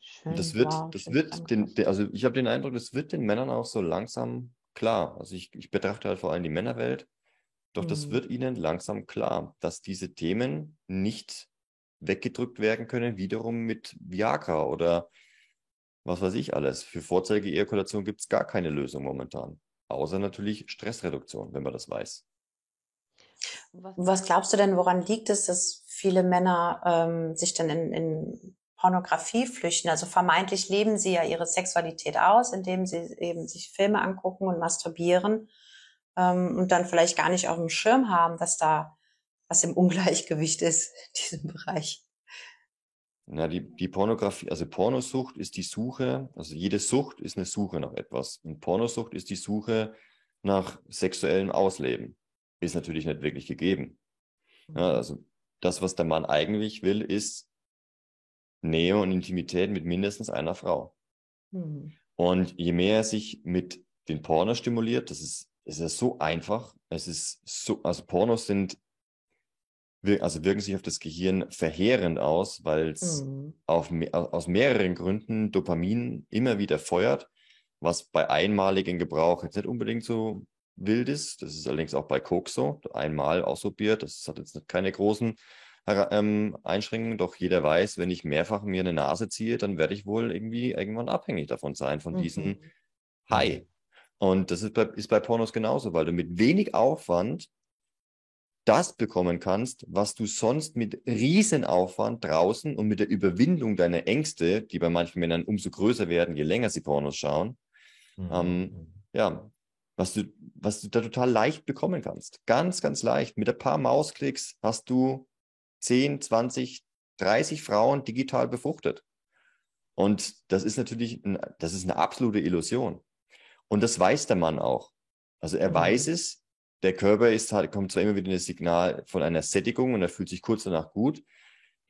Schön, das wird, wow, das wird den, also ich habe den Eindruck, das wird den Männern auch so langsam klar. Also ich, ich betrachte halt vor allem die Männerwelt doch mhm. das wird ihnen langsam klar, dass diese Themen nicht weggedrückt werden können, wiederum mit Viagra oder was weiß ich alles. Für Vorzeige-Ejakulation gibt es gar keine Lösung momentan. Außer natürlich Stressreduktion, wenn man das weiß. Was glaubst du denn, woran liegt es, dass viele Männer ähm, sich dann in, in Pornografie flüchten? Also vermeintlich leben sie ja ihre Sexualität aus, indem sie eben sich Filme angucken und masturbieren ähm, und dann vielleicht gar nicht auf dem Schirm haben, dass da was im Ungleichgewicht ist in diesem Bereich. Ja, die, die Pornografie, also Pornosucht ist die Suche, also jede Sucht ist eine Suche nach etwas. Und Pornosucht ist die Suche nach sexuellem Ausleben. Ist natürlich nicht wirklich gegeben. Ja, also das, was der Mann eigentlich will, ist Nähe und Intimität mit mindestens einer Frau. Mhm. Und je mehr er sich mit den Porno stimuliert, das ist es ist so einfach. Es ist so, also Pornos sind also wirken sich auf das Gehirn verheerend aus, weil es mhm. aus mehreren Gründen Dopamin immer wieder feuert, was bei einmaligen Gebrauch jetzt nicht unbedingt so wild ist. Das ist allerdings auch bei Coke so, einmal ausprobiert. Das hat jetzt keine großen ähm, Einschränkungen, doch jeder weiß, wenn ich mehrfach mir eine Nase ziehe, dann werde ich wohl irgendwie irgendwann abhängig davon sein, von mhm. diesem High. Und das ist bei, ist bei Pornos genauso, weil du mit wenig Aufwand das bekommen kannst, was du sonst mit Riesenaufwand draußen und mit der Überwindung deiner Ängste, die bei manchen Männern umso größer werden, je länger sie Pornos schauen, mhm. ähm, ja, was du, was du da total leicht bekommen kannst. Ganz, ganz leicht. Mit ein paar Mausklicks hast du 10, 20, 30 Frauen digital befruchtet. Und das ist natürlich, ein, das ist eine absolute Illusion. Und das weiß der Mann auch. Also er mhm. weiß es, der Körper ist halt, kommt zwar immer wieder ein Signal von einer Sättigung und er fühlt sich kurz danach gut.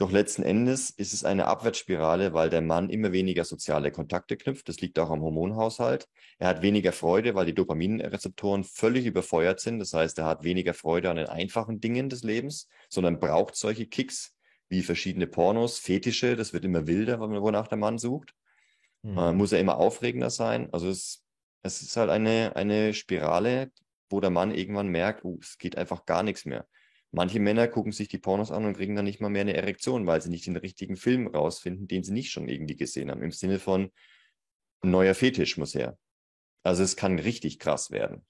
Doch letzten Endes ist es eine Abwärtsspirale, weil der Mann immer weniger soziale Kontakte knüpft. Das liegt auch am Hormonhaushalt. Er hat weniger Freude, weil die Dopaminrezeptoren völlig überfeuert sind. Das heißt, er hat weniger Freude an den einfachen Dingen des Lebens, sondern braucht solche Kicks wie verschiedene Pornos, Fetische. Das wird immer wilder, wonach der Mann sucht. Mhm. Äh, muss er immer aufregender sein. Also es, es ist halt eine, eine Spirale, wo der Mann irgendwann merkt, oh, es geht einfach gar nichts mehr. Manche Männer gucken sich die Pornos an und kriegen dann nicht mal mehr eine Erektion, weil sie nicht den richtigen Film rausfinden, den sie nicht schon irgendwie gesehen haben. Im Sinne von, ein neuer Fetisch muss her. Also es kann richtig krass werden.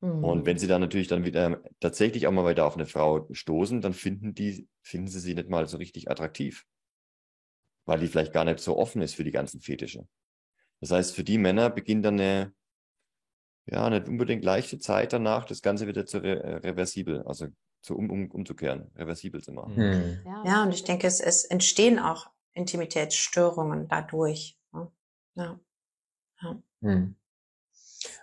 Mhm. Und wenn sie dann natürlich dann wieder tatsächlich auch mal weiter auf eine Frau stoßen, dann finden die, finden sie sie nicht mal so richtig attraktiv. Weil die vielleicht gar nicht so offen ist für die ganzen Fetische. Das heißt, für die Männer beginnt dann eine, ja, nicht unbedingt leichte Zeit danach, das Ganze wieder zu re äh, reversibel, also zu um, um, umzukehren, reversibel zu machen. Mhm. Ja. und ich denke, es, es entstehen auch Intimitätsstörungen dadurch. Ja. ja. Mhm.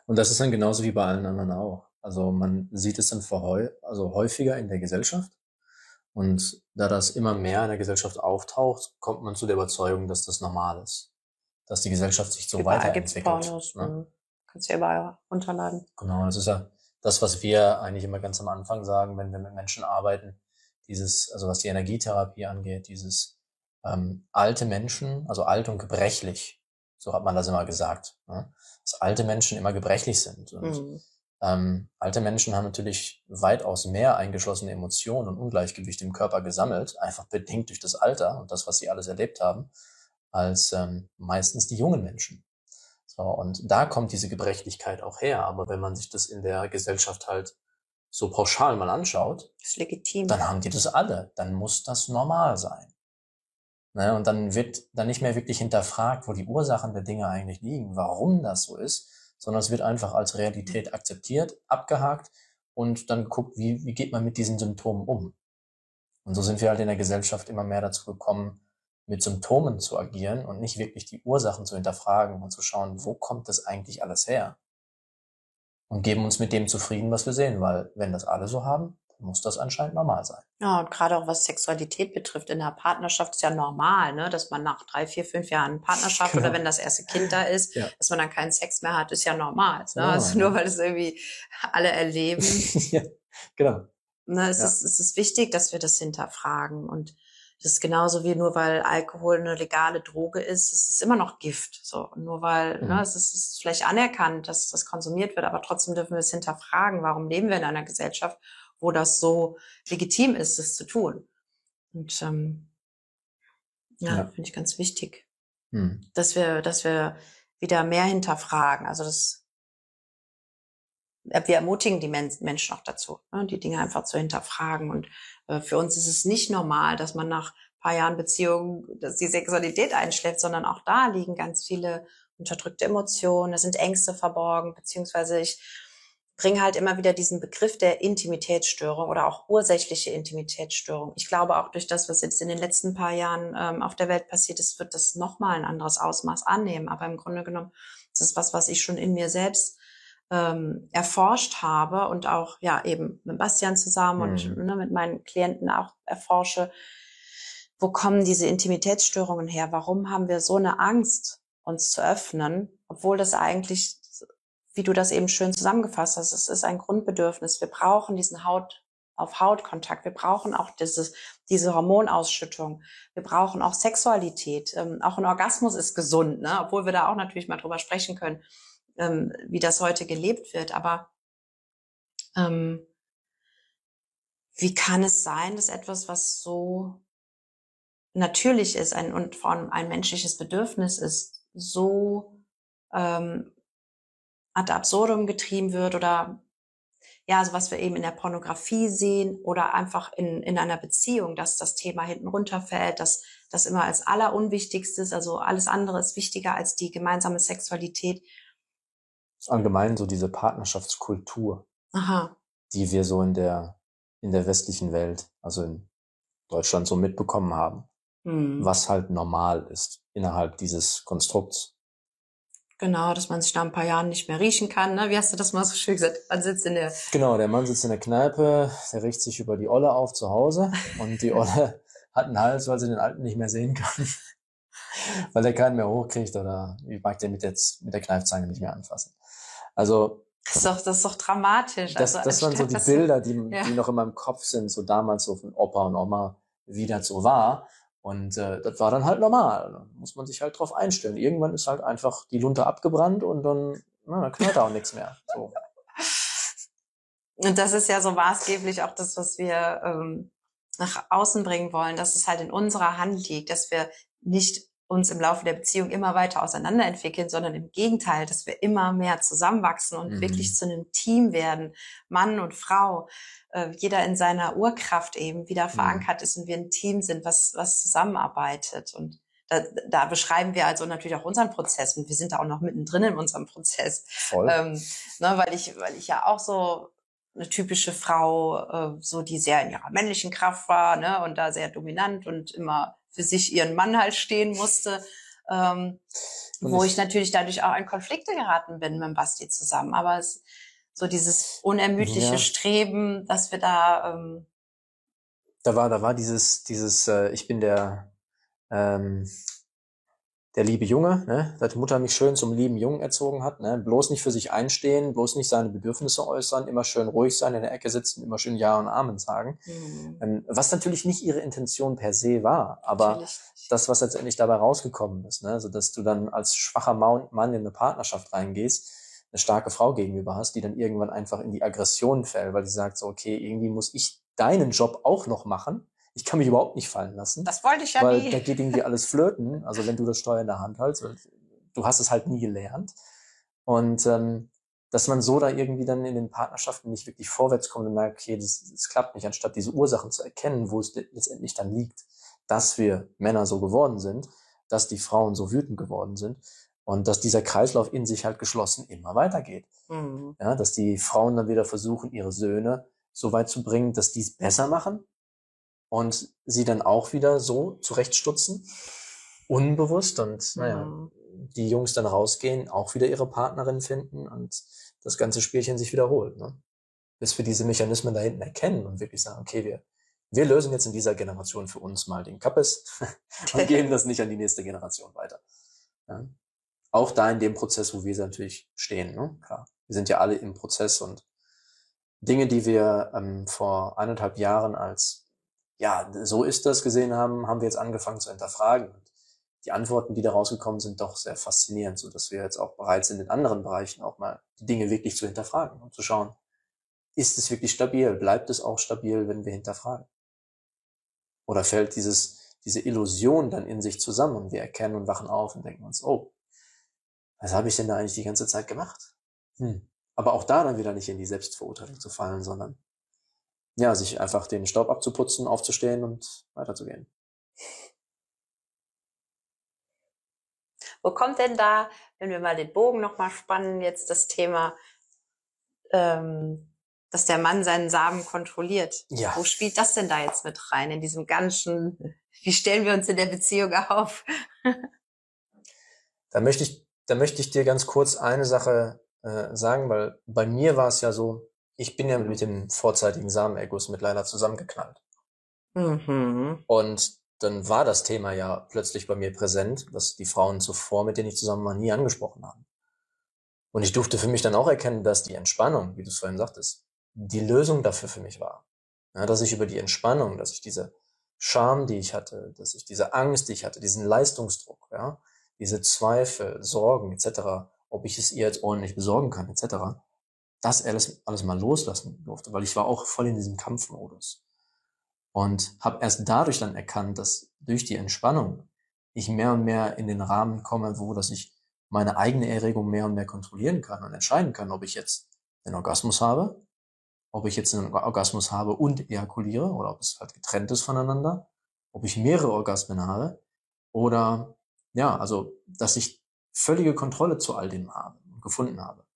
Und das ist dann genauso wie bei allen anderen auch. Also man sieht es dann verheu also häufiger in der Gesellschaft. Und da das immer mehr in der Gesellschaft auftaucht, kommt man zu der Überzeugung, dass das normal ist. Dass die Gesellschaft sich so Überall weiterentwickelt. Gibt's Pornos, ne? Mhm. Kannst du ja überall runterladen. Genau, das ist ja das, was wir eigentlich immer ganz am Anfang sagen, wenn wir mit Menschen arbeiten. Dieses, also was die Energietherapie angeht, dieses ähm, alte Menschen, also alt und gebrechlich, so hat man das immer gesagt, ne? dass alte Menschen immer gebrechlich sind. Und mhm. ähm, alte Menschen haben natürlich weitaus mehr eingeschlossene Emotionen und Ungleichgewicht im Körper gesammelt, einfach bedingt durch das Alter und das, was sie alles erlebt haben, als ähm, meistens die jungen Menschen. So, und da kommt diese Gebrechlichkeit auch her. Aber wenn man sich das in der Gesellschaft halt so pauschal mal anschaut, ist legitim. dann haben die das alle. Dann muss das normal sein. Ne? Und dann wird dann nicht mehr wirklich hinterfragt, wo die Ursachen der Dinge eigentlich liegen, warum das so ist, sondern es wird einfach als Realität akzeptiert, abgehakt und dann guckt, wie, wie geht man mit diesen Symptomen um. Und so sind wir halt in der Gesellschaft immer mehr dazu gekommen, mit Symptomen zu agieren und nicht wirklich die Ursachen zu hinterfragen und zu schauen, wo kommt das eigentlich alles her? Und geben uns mit dem zufrieden, was wir sehen, weil wenn das alle so haben, muss das anscheinend normal sein. Ja, und gerade auch was Sexualität betrifft, in der Partnerschaft ist ja normal, ne, dass man nach drei, vier, fünf Jahren Partnerschaft genau. oder wenn das erste Kind da ist, ja. dass man dann keinen Sex mehr hat, ist ja normal. Ne? Normal, also nur weil es irgendwie alle erleben. ja, genau. Ne, es, ja. ist, es ist wichtig, dass wir das hinterfragen und das ist genauso wie nur weil Alkohol eine legale Droge ist, es ist immer noch Gift. So, nur weil, mhm. ne, es ist, es ist vielleicht anerkannt, dass das konsumiert wird, aber trotzdem dürfen wir es hinterfragen, warum leben wir in einer Gesellschaft, wo das so legitim ist, das zu tun. Und ähm, ja, ja. finde ich ganz wichtig, mhm. dass wir, dass wir wieder mehr hinterfragen. Also das wir ermutigen die Menschen auch dazu, ne, die Dinge einfach zu hinterfragen. Und äh, für uns ist es nicht normal, dass man nach paar Jahren Beziehung, dass die Sexualität einschläft, sondern auch da liegen ganz viele unterdrückte Emotionen, es sind Ängste verborgen, beziehungsweise ich bringe halt immer wieder diesen Begriff der Intimitätsstörung oder auch ursächliche Intimitätsstörung. Ich glaube auch durch das, was jetzt in den letzten paar Jahren ähm, auf der Welt passiert ist, wird das nochmal ein anderes Ausmaß annehmen. Aber im Grunde genommen ist es was, was ich schon in mir selbst ähm, erforscht habe und auch ja eben mit Bastian zusammen mhm. und ne, mit meinen Klienten auch erforsche, wo kommen diese Intimitätsstörungen her? Warum haben wir so eine Angst, uns zu öffnen, obwohl das eigentlich, wie du das eben schön zusammengefasst hast, es ist ein Grundbedürfnis. Wir brauchen diesen Haut, auf Hautkontakt. Wir brauchen auch dieses, diese Hormonausschüttung. Wir brauchen auch Sexualität. Ähm, auch ein Orgasmus ist gesund, ne? obwohl wir da auch natürlich mal drüber sprechen können, ähm, wie das heute gelebt wird. Aber ähm, wie kann es sein, dass etwas, was so natürlich ist ein, und vor allem ein menschliches Bedürfnis ist, so ähm, ad absurdum getrieben wird oder ja, also was wir eben in der Pornografie sehen oder einfach in, in einer Beziehung, dass das Thema hinten runterfällt, dass das immer als allerunwichtigstes, also alles andere ist wichtiger als die gemeinsame Sexualität. Allgemein so diese Partnerschaftskultur, Aha. die wir so in der, in der westlichen Welt, also in Deutschland so mitbekommen haben, hm. was halt normal ist innerhalb dieses Konstrukts. Genau, dass man sich da ein paar Jahren nicht mehr riechen kann. Ne? Wie hast du das mal so schön gesagt? Man sitzt in der. Genau, der Mann sitzt in der Kneipe, der riecht sich über die Olle auf zu Hause und die Olle hat einen Hals, weil sie den Alten nicht mehr sehen kann. weil er keinen mehr hochkriegt oder ich mag den mit, jetzt, mit der Kneifzange nicht mehr anfassen. Also. Das ist doch, das ist doch dramatisch. Das, also, das waren so die Bilder, die, ja. die noch in meinem Kopf sind, so damals so von Opa und Oma, wie das so war. Und äh, das war dann halt normal. Da muss man sich halt drauf einstellen. Irgendwann ist halt einfach die Lunte abgebrannt und dann, na, dann knallt da auch nichts mehr. So. Und das ist ja so maßgeblich auch das, was wir ähm, nach außen bringen wollen, dass es halt in unserer Hand liegt, dass wir nicht uns im Laufe der Beziehung immer weiter auseinanderentwickeln, sondern im Gegenteil, dass wir immer mehr zusammenwachsen und mhm. wirklich zu einem Team werden, Mann und Frau, äh, jeder in seiner Urkraft eben wieder mhm. verankert ist und wir ein Team sind, was, was zusammenarbeitet. Und da, da beschreiben wir also natürlich auch unseren Prozess und wir sind da auch noch mittendrin in unserem Prozess. Voll. Ähm, ne, weil ich, weil ich ja auch so eine typische Frau, äh, so die sehr in ihrer männlichen Kraft war, ne, und da sehr dominant und immer für sich ihren Mann halt stehen musste. Ähm, wo ich, ich natürlich dadurch auch in Konflikte geraten bin mit Basti zusammen. Aber es, so dieses unermüdliche ja. Streben, dass wir da ähm, da war da war dieses dieses äh, ich bin der ähm, der liebe Junge, ne, dass die Mutter mich schön zum lieben Jungen erzogen hat, ne, bloß nicht für sich einstehen, bloß nicht seine Bedürfnisse äußern, immer schön ruhig sein, in der Ecke sitzen, immer schön Ja und Amen sagen. Mhm. Ähm, was natürlich nicht ihre Intention per se war, aber das, was letztendlich dabei rausgekommen ist, ne, so dass du dann als schwacher Mann in eine Partnerschaft reingehst, eine starke Frau gegenüber hast, die dann irgendwann einfach in die Aggression fällt, weil sie sagt so, okay, irgendwie muss ich deinen Job auch noch machen, ich kann mich überhaupt nicht fallen lassen. Das wollte ich ja weil nie. Weil da geht irgendwie alles flöten. Also wenn du das Steuer in der Hand hältst, du hast es halt nie gelernt. Und ähm, dass man so da irgendwie dann in den Partnerschaften nicht wirklich vorwärts kommt und merkt, okay, das, das klappt nicht, anstatt diese Ursachen zu erkennen, wo es letztendlich dann liegt, dass wir Männer so geworden sind, dass die Frauen so wütend geworden sind und dass dieser Kreislauf in sich halt geschlossen immer weitergeht. Mhm. Ja, dass die Frauen dann wieder versuchen, ihre Söhne so weit zu bringen, dass die es besser machen, und sie dann auch wieder so zurechtstutzen, unbewusst und naja, mhm. die Jungs dann rausgehen, auch wieder ihre Partnerin finden und das ganze Spielchen sich wiederholt. Ne? Bis wir diese Mechanismen da hinten erkennen und wirklich sagen, okay, wir, wir lösen jetzt in dieser Generation für uns mal den Kappes und geben das nicht an die nächste Generation weiter. Ja? Auch da in dem Prozess, wo wir natürlich stehen, ne? klar. Wir sind ja alle im Prozess und Dinge, die wir ähm, vor eineinhalb Jahren als ja, so ist das gesehen haben, haben wir jetzt angefangen zu hinterfragen. Und die Antworten, die da rausgekommen sind, doch sehr faszinierend, so dass wir jetzt auch bereit sind, in anderen Bereichen auch mal die Dinge wirklich zu hinterfragen und zu schauen, ist es wirklich stabil? Bleibt es auch stabil, wenn wir hinterfragen? Oder fällt dieses, diese Illusion dann in sich zusammen und wir erkennen und wachen auf und denken uns, oh, was habe ich denn da eigentlich die ganze Zeit gemacht? Hm. Aber auch da dann wieder nicht in die Selbstverurteilung zu fallen, sondern ja, sich einfach den Staub abzuputzen, aufzustehen und weiterzugehen. Wo kommt denn da, wenn wir mal den Bogen nochmal spannen, jetzt das Thema, ähm, dass der Mann seinen Samen kontrolliert? Ja. Wo spielt das denn da jetzt mit rein in diesem ganzen, wie stellen wir uns in der Beziehung auf? da möchte ich, da möchte ich dir ganz kurz eine Sache äh, sagen, weil bei mir war es ja so, ich bin ja mit dem vorzeitigen Samenerguss mit Leila zusammengeknallt. Mhm. Und dann war das Thema ja plötzlich bei mir präsent, was die Frauen zuvor, mit denen ich zusammen war, nie angesprochen haben. Und ich durfte für mich dann auch erkennen, dass die Entspannung, wie du es vorhin sagtest, die Lösung dafür für mich war. Ja, dass ich über die Entspannung, dass ich diese Scham, die ich hatte, dass ich diese Angst, die ich hatte, diesen Leistungsdruck, ja, diese Zweifel, Sorgen etc., ob ich es ihr jetzt ordentlich besorgen kann etc., das alles, alles mal loslassen durfte, weil ich war auch voll in diesem Kampfmodus. Und habe erst dadurch dann erkannt, dass durch die Entspannung ich mehr und mehr in den Rahmen komme, wo dass ich meine eigene Erregung mehr und mehr kontrollieren kann und entscheiden kann, ob ich jetzt den Orgasmus habe, ob ich jetzt einen Orgasmus habe und ejakuliere oder ob es halt getrennt ist voneinander, ob ich mehrere Orgasmen habe oder ja, also dass ich völlige Kontrolle zu all dem habe und gefunden habe.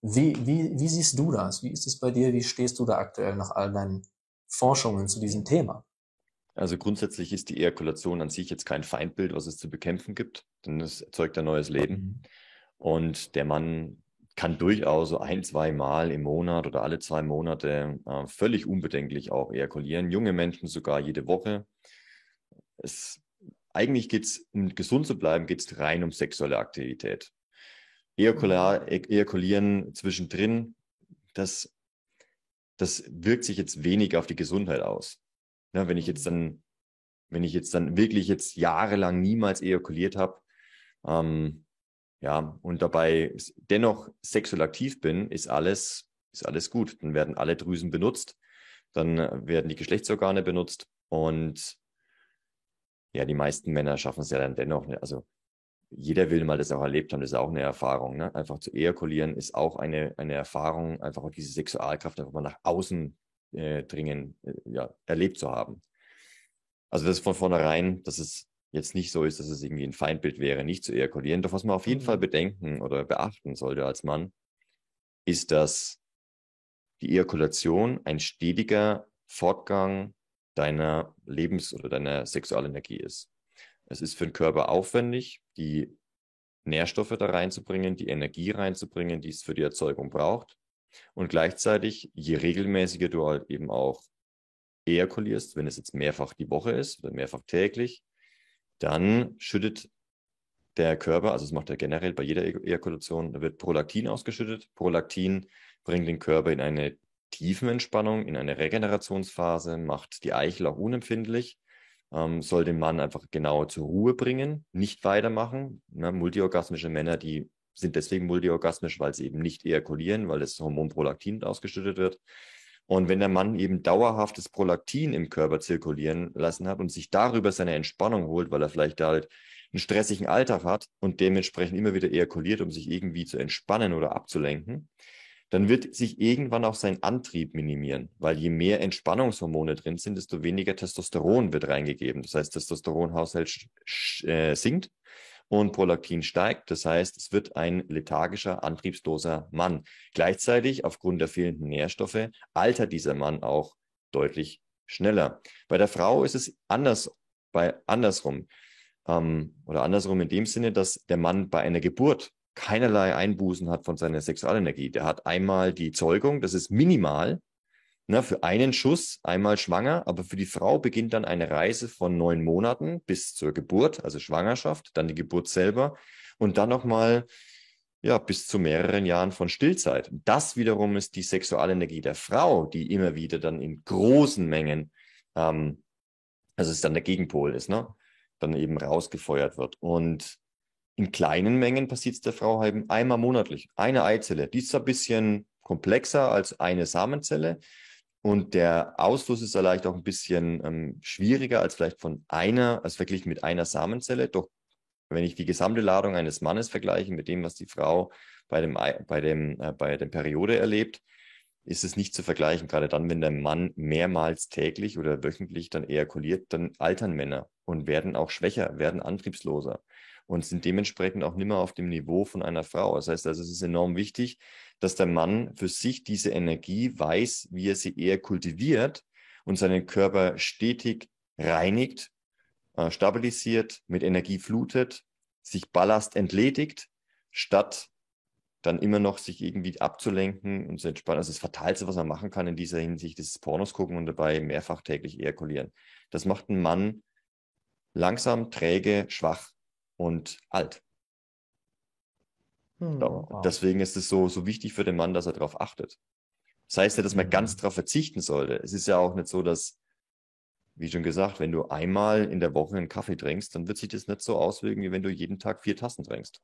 Wie, wie, wie siehst du das? Wie ist es bei dir? Wie stehst du da aktuell nach all deinen Forschungen zu diesem Thema? Also grundsätzlich ist die Ejakulation an sich jetzt kein Feindbild, was es zu bekämpfen gibt, denn es erzeugt ein neues Leben. Mhm. Und der Mann kann durchaus so ein, zwei Mal im Monat oder alle zwei Monate äh, völlig unbedenklich auch ejakulieren. Junge Menschen sogar jede Woche. Es, eigentlich geht es, um gesund zu bleiben, geht es rein um sexuelle Aktivität. Ejakular, ejakulieren zwischendrin, das, das wirkt sich jetzt wenig auf die Gesundheit aus. Ja, wenn ich jetzt dann, wenn ich jetzt dann wirklich jetzt jahrelang niemals ejakuliert habe, ähm, ja, und dabei dennoch sexuell aktiv bin, ist alles, ist alles gut. Dann werden alle Drüsen benutzt, dann werden die Geschlechtsorgane benutzt und ja, die meisten Männer schaffen es ja dann dennoch. Ne? Also jeder will mal das auch erlebt haben, das ist auch eine Erfahrung. Ne? Einfach zu ejakulieren ist auch eine, eine Erfahrung, einfach auch diese Sexualkraft einfach mal nach außen äh, dringen, äh, ja, erlebt zu haben. Also das ist von vornherein, dass es jetzt nicht so ist, dass es irgendwie ein Feindbild wäre, nicht zu ejakulieren. Doch was man auf jeden mhm. Fall bedenken oder beachten sollte als Mann, ist, dass die Ejakulation ein stetiger Fortgang deiner Lebens- oder deiner Sexualenergie ist. Es ist für den Körper aufwendig, die Nährstoffe da reinzubringen, die Energie reinzubringen, die es für die Erzeugung braucht. Und gleichzeitig, je regelmäßiger du halt eben auch ejakulierst, wenn es jetzt mehrfach die Woche ist oder mehrfach täglich, dann schüttet der Körper, also das macht er generell bei jeder Ejakulation, da wird Prolaktin ausgeschüttet. Prolaktin bringt den Körper in eine Tiefenentspannung, in eine Regenerationsphase, macht die Eichel auch unempfindlich, ähm, soll den Mann einfach genau zur Ruhe bringen, nicht weitermachen. Ne, multiorgasmische Männer, die sind deswegen multiorgasmisch, weil sie eben nicht ejakulieren, weil das Hormon Prolaktin ausgeschüttet wird. Und wenn der Mann eben dauerhaftes Prolaktin im Körper zirkulieren lassen hat und sich darüber seine Entspannung holt, weil er vielleicht halt einen stressigen Alltag hat und dementsprechend immer wieder ejakuliert, um sich irgendwie zu entspannen oder abzulenken, dann wird sich irgendwann auch sein Antrieb minimieren, weil je mehr Entspannungshormone drin sind, desto weniger Testosteron wird reingegeben. Das heißt, Testosteronhaushalt äh, sinkt und Prolaktin steigt. Das heißt, es wird ein lethargischer, antriebsloser Mann. Gleichzeitig, aufgrund der fehlenden Nährstoffe, altert dieser Mann auch deutlich schneller. Bei der Frau ist es anders, bei andersrum. Ähm, oder andersrum in dem Sinne, dass der Mann bei einer Geburt keinerlei Einbußen hat von seiner Sexualenergie. Der hat einmal die Zeugung, das ist minimal, Ne, für einen Schuss einmal schwanger, aber für die Frau beginnt dann eine Reise von neun Monaten bis zur Geburt, also Schwangerschaft, dann die Geburt selber und dann nochmal ja, bis zu mehreren Jahren von Stillzeit. Das wiederum ist die Sexualenergie der Frau, die immer wieder dann in großen Mengen, ähm, also es dann der Gegenpol ist, ne? dann eben rausgefeuert wird. Und in kleinen Mengen passiert es der Frau eben einmal monatlich. Eine Eizelle, die ist ein bisschen komplexer als eine Samenzelle, und der Ausfluss ist vielleicht auch ein bisschen ähm, schwieriger als vielleicht von einer, als verglichen mit einer Samenzelle. Doch wenn ich die gesamte Ladung eines Mannes vergleiche mit dem, was die Frau bei dem, bei dem, äh, bei der Periode erlebt, ist es nicht zu vergleichen. Gerade dann, wenn der Mann mehrmals täglich oder wöchentlich dann ejakuliert, dann altern Männer und werden auch schwächer, werden antriebsloser und sind dementsprechend auch nicht mehr auf dem Niveau von einer Frau. Das heißt also, es ist enorm wichtig, dass der Mann für sich diese Energie weiß, wie er sie eher kultiviert und seinen Körper stetig reinigt, äh, stabilisiert, mit Energie flutet, sich Ballast entledigt, statt dann immer noch sich irgendwie abzulenken und zu entspannen. Also das Fatalste, was man machen kann in dieser Hinsicht, ist Pornos gucken und dabei mehrfach täglich ejakulieren. Das macht einen Mann langsam, träge, schwach und alt. Hm, wow. Deswegen ist es so, so wichtig für den Mann, dass er darauf achtet. Das heißt ja, dass man Mhm. ganz darauf verzichten sollte. Es ist ja auch nicht so, dass, wie schon gesagt, wenn du einmal in der Woche einen Kaffee trinkst, dann wird sich das nicht so auswirken, wie wenn du jeden Tag vier Tassen trinkst.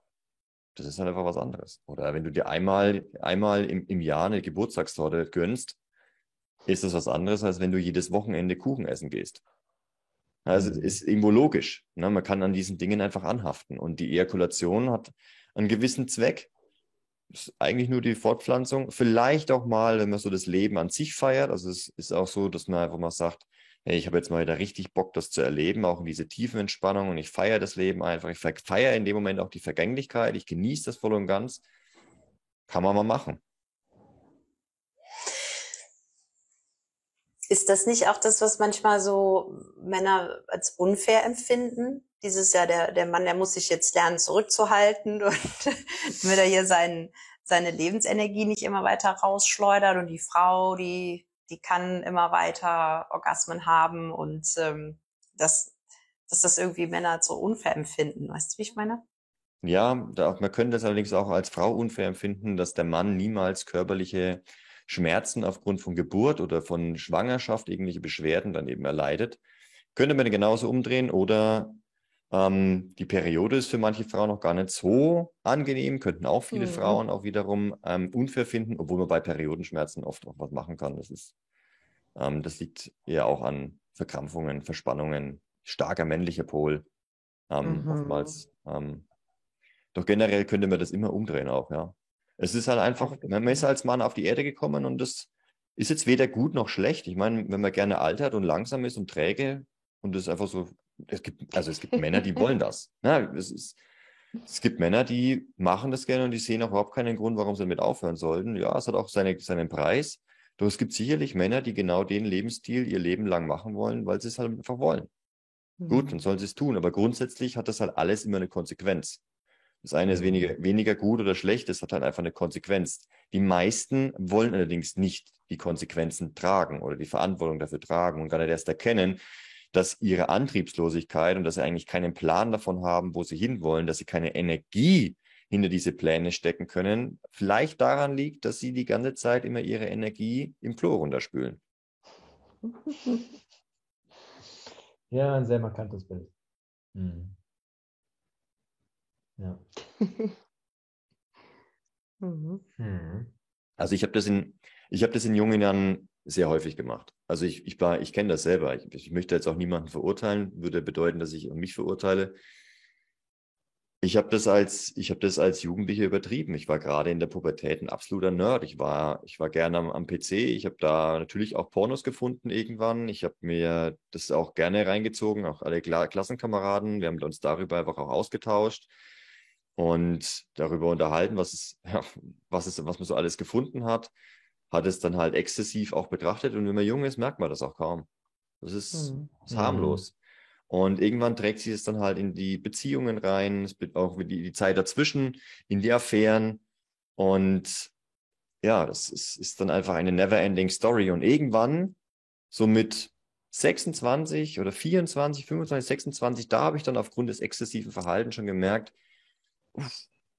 Das ist halt einfach was anderes. Oder wenn du dir einmal, einmal im, im Jahr eine Geburtstagstorte gönnst, ist das was anderes, als wenn du jedes Wochenende Kuchen essen gehst. Also es Mhm. ist irgendwo logisch. Ne? Man kann an diesen Dingen einfach anhaften. Und die Ejakulation hat einen gewissen Zweck. Das ist eigentlich nur die Fortpflanzung. Vielleicht auch mal, wenn man so das Leben an sich feiert. Also es ist auch so, dass man einfach mal sagt, hey, ich habe jetzt mal wieder richtig Bock, das zu erleben, auch in diese tiefen Entspannung und ich feiere das Leben einfach. Ich fe- feiere in dem Moment auch die Vergänglichkeit. Ich genieße das voll und ganz. Kann man mal machen. Ist das nicht auch das, was manchmal so Männer als unfair empfinden? Dieses Jahr, der, der Mann, der muss sich jetzt lernen, zurückzuhalten und damit er hier seinen, seine Lebensenergie nicht immer weiter rausschleudert und die Frau, die, die kann immer weiter Orgasmen haben und ähm, dass, dass das irgendwie Männer so unfair empfinden. Weißt du, wie ich meine? Ja, da, man könnte es allerdings auch als Frau unfair empfinden, dass der Mann niemals körperliche Schmerzen aufgrund von Geburt oder von Schwangerschaft, irgendwelche Beschwerden dann eben erleidet. Könnte man genauso umdrehen oder ähm, die Periode ist für manche Frauen noch gar nicht so angenehm, könnten auch viele Mhm. Frauen auch wiederum ähm, unfair finden, obwohl man bei Periodenschmerzen oft auch was machen kann. Das ist, ähm, das liegt eher auch an Verkrampfungen, Verspannungen, starker männlicher Pol, ähm, Mhm. oftmals. Ähm, doch generell könnte man das immer umdrehen auch, ja. Es ist halt einfach, man ist als Mann auf die Erde gekommen und das ist jetzt weder gut noch schlecht. Ich meine, wenn man gerne altert und langsam ist und träge und es einfach so, es gibt, also es gibt Männer, die wollen das. Ne? Es, ist, es gibt Männer, die machen das gerne und die sehen auch überhaupt keinen Grund, warum sie damit aufhören sollten. Ja, es hat auch seine, seinen Preis. Doch es gibt sicherlich Männer, die genau den Lebensstil ihr Leben lang machen wollen, weil sie es halt einfach wollen. Gut, dann sollen sie es tun. Aber grundsätzlich hat das halt alles immer eine Konsequenz. Das eine ist weniger, weniger gut oder schlecht, das hat halt einfach eine Konsequenz. Die meisten wollen allerdings nicht die Konsequenzen tragen oder die Verantwortung dafür tragen und gar nicht erst erkennen, dass ihre Antriebslosigkeit und dass sie eigentlich keinen Plan davon haben, wo sie hinwollen, dass sie keine Energie hinter diese Pläne stecken können, vielleicht daran liegt, dass sie die ganze Zeit immer ihre Energie im Klo runterspülen. Ja, ein sehr markantes Bild. Mhm. Ja. Mhm. Mhm. Also ich habe das in, ich habe das in jungen Jahren sehr häufig gemacht. Also ich, ich war, ich kenne das selber. Ich, ich möchte jetzt auch niemanden verurteilen, würde bedeuten, dass ich mich verurteile. Ich habe das als, ich habe das als Jugendlicher übertrieben. Ich war gerade in der Pubertät ein absoluter Nerd. Ich war, ich war gerne am, am PC. Ich habe da natürlich auch Pornos gefunden irgendwann. Ich habe mir das auch gerne reingezogen, auch alle Kla Klassenkameraden. Wir haben uns darüber einfach auch ausgetauscht und darüber unterhalten, was es, ja, was es, was man so alles gefunden hat, hat es dann halt exzessiv auch betrachtet. Und wenn man jung ist, merkt man das auch kaum. Das ist, Mhm. ist harmlos. Und irgendwann trägt sich es dann halt in die Beziehungen rein, es wird auch die, die Zeit dazwischen, in die Affären. Und ja, das ist, ist dann einfach eine never-ending Story. Und irgendwann, so mit 26 oder 24, 25, 26, da habe ich dann aufgrund des exzessiven Verhaltens schon gemerkt,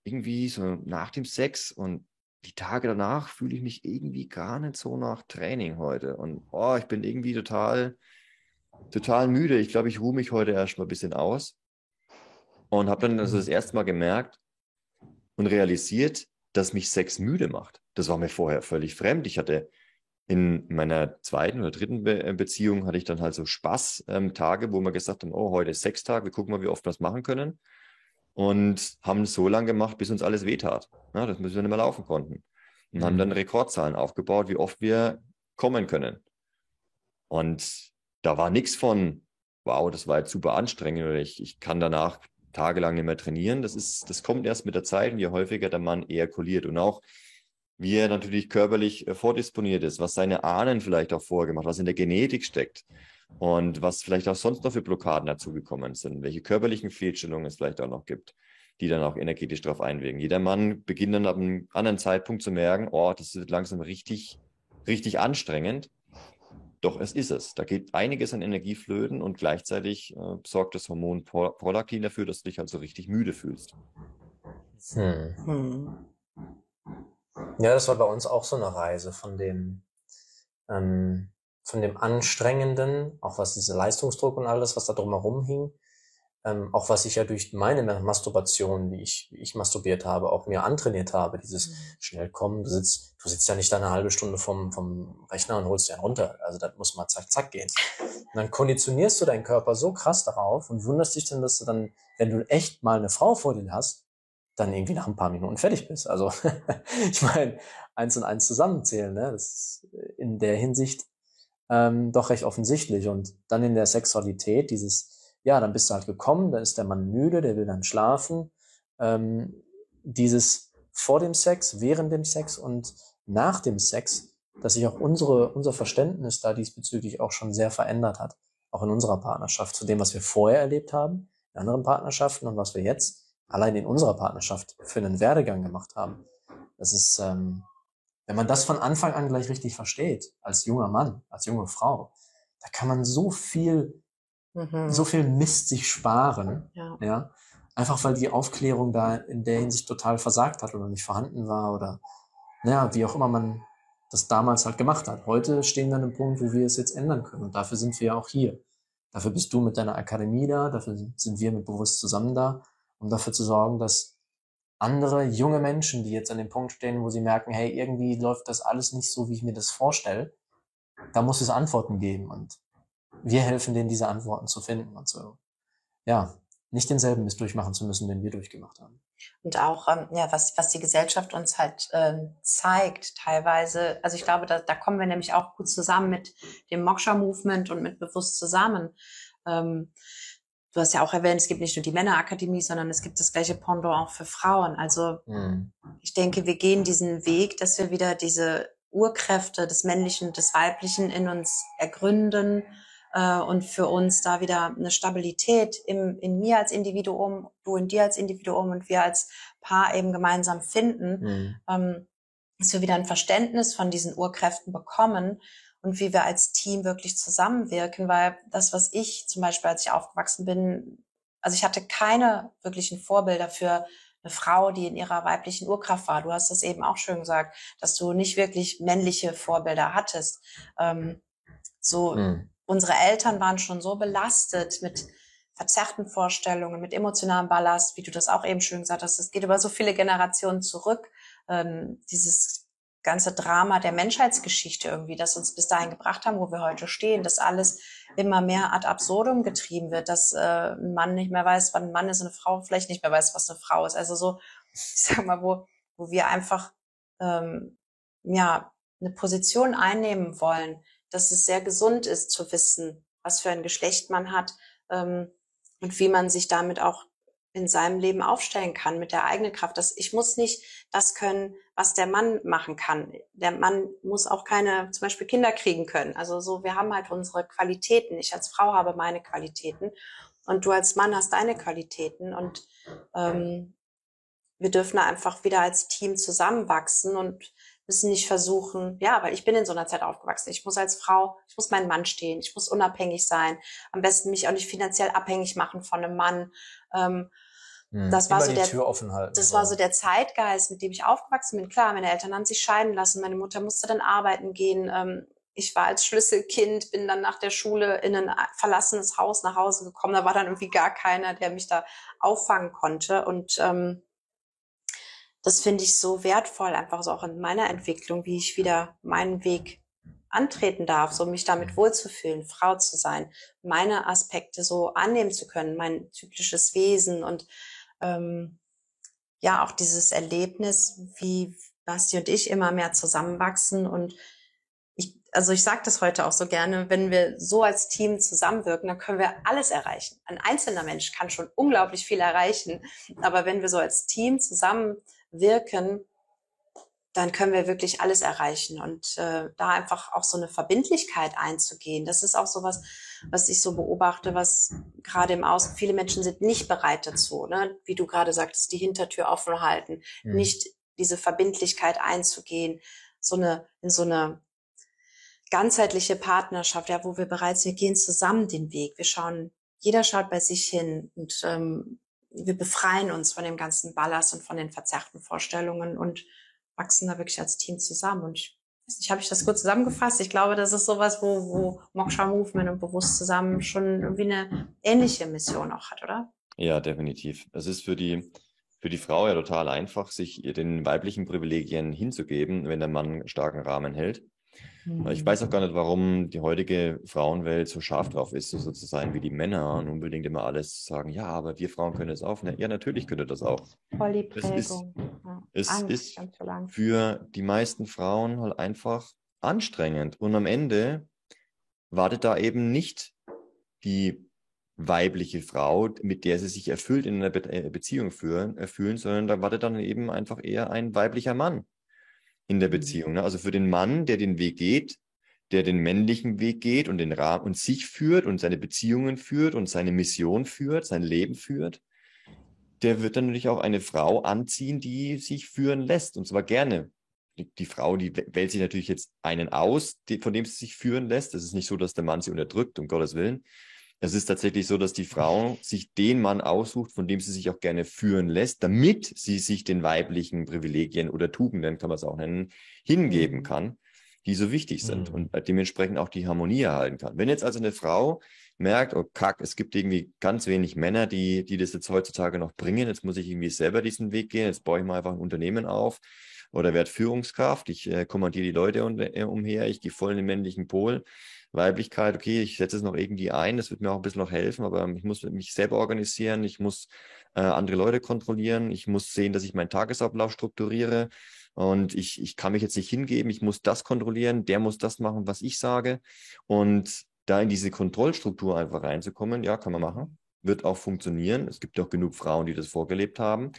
irgendwie so nach dem Sex und die Tage danach fühle ich mich irgendwie gar nicht so nach Training heute. Und oh, ich bin irgendwie total, total müde. Ich glaube, ich ruhe mich heute erst mal ein bisschen aus. Und habe dann also das erste Mal gemerkt und realisiert, dass mich Sex müde macht. Das war mir vorher völlig fremd. Ich hatte in meiner zweiten oder dritten Be Beziehung hatte ich dann halt so Spaß-Tage, ähm, wo wir gesagt haben, oh, heute ist Sextag, wir gucken mal, wie oft wir das machen können. Und haben es so lange gemacht, bis uns alles wehtat. Ja, das müssen wir nicht mehr laufen konnten. Und Mhm. haben dann Rekordzahlen aufgebaut, wie oft wir kommen können. Und da war nichts von, wow, das war jetzt super anstrengend oder ich, ich kann danach tagelang nicht mehr trainieren. Das ist, das kommt erst mit der Zeit und je häufiger der Mann ejakuliert und auch wie er natürlich körperlich äh, vordisponiert ist, was seine Ahnen vielleicht auch vorgemacht, was in der Genetik steckt und was vielleicht auch sonst noch für Blockaden dazugekommen sind, welche körperlichen Fehlstellungen es vielleicht auch noch gibt, die dann auch energetisch darauf einwirken. Jeder Mann beginnt dann ab einem anderen Zeitpunkt zu merken, oh, das wird langsam richtig, richtig anstrengend. Doch es ist es. Da geht einiges an Energie flöten und gleichzeitig äh, sorgt das Hormon Prolaktin dafür, dass du dich halt so richtig müde fühlst. Hm. Hm. Ja, das war bei uns auch so eine Reise von dem, ähm, von dem Anstrengenden, auch was diese Leistungsdruck und alles, was da drumherum hing, ähm, auch was ich ja durch meine Masturbation, wie ich, wie ich masturbiert habe, auch mir antrainiert habe, dieses mhm. schnell kommen, du sitzt, du sitzt ja nicht da eine halbe Stunde vom, vom Rechner und holst dir einen runter. Also das muss mal zack, zack gehen. Und dann konditionierst du deinen Körper so krass darauf und wunderst dich dann, dass du dann, wenn du echt mal eine Frau vor dir hast, dann irgendwie nach ein paar Minuten fertig bist. Also ich meine, eins und eins zusammenzählen, ne? das ist in der Hinsicht ähm, doch recht offensichtlich. Und dann in der Sexualität, dieses ja, dann bist du halt gekommen, dann ist der Mann müde, der will dann schlafen. Ähm, dieses vor dem Sex, während dem Sex und nach dem Sex, dass sich auch unsere, unser Verständnis da diesbezüglich auch schon sehr verändert hat. Auch in unserer Partnerschaft, zu dem, was wir vorher erlebt haben, in anderen Partnerschaften und was wir jetzt allein in unserer Partnerschaft für einen Werdegang gemacht haben. Das ist, ähm, wenn man das von Anfang an gleich richtig versteht, als junger Mann, als junge Frau, da kann man so viel mhm. so viel Mist sich sparen. Ja. ja. Einfach weil die Aufklärung da in der Hinsicht total versagt hat oder nicht vorhanden war oder naja, wie auch immer man das damals halt gemacht hat. Heute stehen wir an einem Punkt, wo wir es jetzt ändern können. Und dafür sind wir ja auch hier. Dafür bist du mit deiner Akademie da, dafür sind wir mit Bewusst zusammen da, um dafür zu sorgen, dass andere junge Menschen, die jetzt an dem Punkt stehen, wo sie merken, hey, irgendwie läuft das alles nicht so, wie ich mir das vorstelle, da muss es Antworten geben. Und wir helfen denen, diese Antworten zu finden und so, ja, nicht denselben Mist durchmachen zu müssen, den wir durchgemacht haben. Und auch, ähm, ja, was, was die Gesellschaft uns halt ähm, zeigt, teilweise, also ich glaube, da, da kommen wir nämlich auch gut zusammen mit dem Moksha-Movement und mit Bewusst zusammen. Ähm, du hast ja auch erwähnt, es gibt nicht nur die Männerakademie, sondern es gibt das gleiche Pendant auch für Frauen. Also mhm. ich denke, wir gehen diesen Weg, dass wir wieder diese Urkräfte des Männlichen, des Weiblichen in uns ergründen äh, und für uns da wieder eine Stabilität im, in mir als Individuum, du in dir als Individuum und wir als Paar eben gemeinsam finden, mhm. ähm, dass wir wieder ein Verständnis von diesen Urkräften bekommen und wie wir als Team wirklich zusammenwirken, weil das, was ich zum Beispiel, als ich aufgewachsen bin, also ich hatte keine wirklichen Vorbilder für eine Frau, die in ihrer weiblichen Urkraft war. Du hast das eben auch schön gesagt, dass du nicht wirklich männliche Vorbilder hattest. Ähm, so, mhm unsere Eltern waren schon so belastet mit verzerrten Vorstellungen, mit emotionalem Ballast, wie du das auch eben schön gesagt hast. Es geht über so viele Generationen zurück. Ähm, dieses ganze Drama der Menschheitsgeschichte irgendwie, das uns bis dahin gebracht haben, wo wir heute stehen, dass alles immer mehr ad absurdum getrieben wird, dass äh, ein Mann nicht mehr weiß, wann ein Mann ist, eine Frau vielleicht nicht mehr weiß, was eine Frau ist. Also so, ich sag mal, wo, wo wir einfach ähm, ja eine Position einnehmen wollen, dass es sehr gesund ist zu wissen, was für ein Geschlecht man hat ähm, und wie man sich damit auch in seinem Leben aufstellen kann mit der eigenen Kraft. Das, ich muss nicht das können, was der Mann machen kann. Der Mann muss auch keine, zum Beispiel Kinder kriegen können. Also so, wir haben halt unsere Qualitäten. Ich als Frau habe meine Qualitäten und du als Mann hast deine Qualitäten und ähm, wir dürfen einfach wieder als Team zusammenwachsen und müssen nicht versuchen, ja, weil ich bin in so einer Zeit aufgewachsen. Ich muss als Frau, ich muss meinen Mann stehen, ich muss unabhängig sein, am besten mich auch nicht finanziell abhängig machen von einem Mann. Ähm, hm, das war so der, halten, das war so der Zeitgeist, mit dem ich aufgewachsen bin. Klar, meine Eltern haben sich scheiden lassen, meine Mutter musste dann arbeiten gehen. Ähm, ich war als Schlüsselkind, bin dann nach der Schule in ein verlassenes Haus nach Hause gekommen. Da war dann irgendwie gar keiner, der mich da auffangen konnte. Und ähm, das finde ich so wertvoll, einfach so auch in meiner Entwicklung, wie ich wieder meinen Weg antreten darf, so mich damit wohlzufühlen, Frau zu sein, meine Aspekte so annehmen zu können, mein zyklisches Wesen und ähm, ja auch dieses Erlebnis, wie Basti und ich immer mehr zusammenwachsen und ich, also ich sage das heute auch so gerne, wenn wir so als Team zusammenwirken, dann können wir alles erreichen. Ein einzelner Mensch kann schon unglaublich viel erreichen, aber wenn wir so als Team zusammen wirken, dann können wir wirklich alles erreichen und äh, da einfach auch so eine Verbindlichkeit einzugehen. Das ist auch so was, ich so beobachte, was gerade im Außen viele Menschen sind nicht bereit dazu, ne? wie du gerade sagtest, die Hintertür offen halten, mhm. nicht diese Verbindlichkeit einzugehen, so eine in so eine ganzheitliche Partnerschaft, ja, wo wir bereits wir gehen zusammen den Weg, wir schauen, jeder schaut bei sich hin und ähm, wir befreien uns von dem ganzen Ballast und von den verzerrten Vorstellungen und wachsen da wirklich als Team zusammen. Und ich nicht, habe ich das gut zusammengefasst? Ich glaube, das ist sowas, wo, wo Moksha Movement und Bewusst zusammen schon irgendwie eine ähnliche Mission auch hat, oder? Ja, definitiv. Es ist für die, für die Frau ja total einfach, sich den weiblichen Privilegien hinzugeben, wenn der Mann starken Rahmen hält. Mhm. Ich weiß auch gar nicht, warum die heutige Frauenwelt so scharf drauf ist, so zu sein wie die Männer und unbedingt immer alles sagen, ja, aber wir Frauen können das auch. Ja, natürlich könnt ihr das auch. Voll die Prägung. Es ist, ja. es Angst, ist für die meisten Frauen halt einfach anstrengend. Und am Ende wartet da eben nicht die weibliche Frau, mit der sie sich erfüllt in einer Be äh, Beziehung führen, erfüllen, sondern da wartet dann eben einfach eher ein weiblicher Mann in der mhm. Beziehung. Ne? Also für den Mann, der den Weg geht, der den männlichen Weg geht und den Rahmen und sich führt und seine Beziehungen führt und seine Mission führt, sein Leben führt, der wird dann natürlich auch eine Frau anziehen, die sich führen lässt und zwar gerne. Die, die Frau, die wählt sich natürlich jetzt einen aus, die, von dem sie sich führen lässt. Es ist nicht so, dass der Mann sie unterdrückt, um Gottes Willen, es ist tatsächlich so, dass die Frau sich den Mann aussucht, von dem sie sich auch gerne führen lässt, damit sie sich den weiblichen Privilegien oder Tugenden, kann man es auch nennen, hingeben mhm. kann, die so wichtig sind mhm. und dementsprechend auch die Harmonie erhalten kann. Wenn jetzt also eine Frau merkt, oh kack, es gibt irgendwie ganz wenig Männer, die, die das jetzt heutzutage noch bringen, jetzt muss ich irgendwie selber diesen Weg gehen, jetzt baue ich mal einfach ein Unternehmen auf oder werde Führungskraft, ich äh, kommandiere die Leute um, äh, umher, ich gehe voll in den männlichen Pol, Weiblichkeit, okay, ich setze es noch irgendwie ein, das wird mir auch ein bisschen noch helfen, aber ich muss mich selber organisieren, ich muss äh, andere Leute kontrollieren, ich muss sehen, dass ich meinen Tagesablauf strukturiere und ich, ich kann mich jetzt nicht hingeben, ich muss das kontrollieren, der muss das machen, was ich sage und da in diese Kontrollstruktur einfach reinzukommen, ja, kann man machen, wird auch funktionieren. Es gibt auch genug Frauen, die das vorgelebt haben.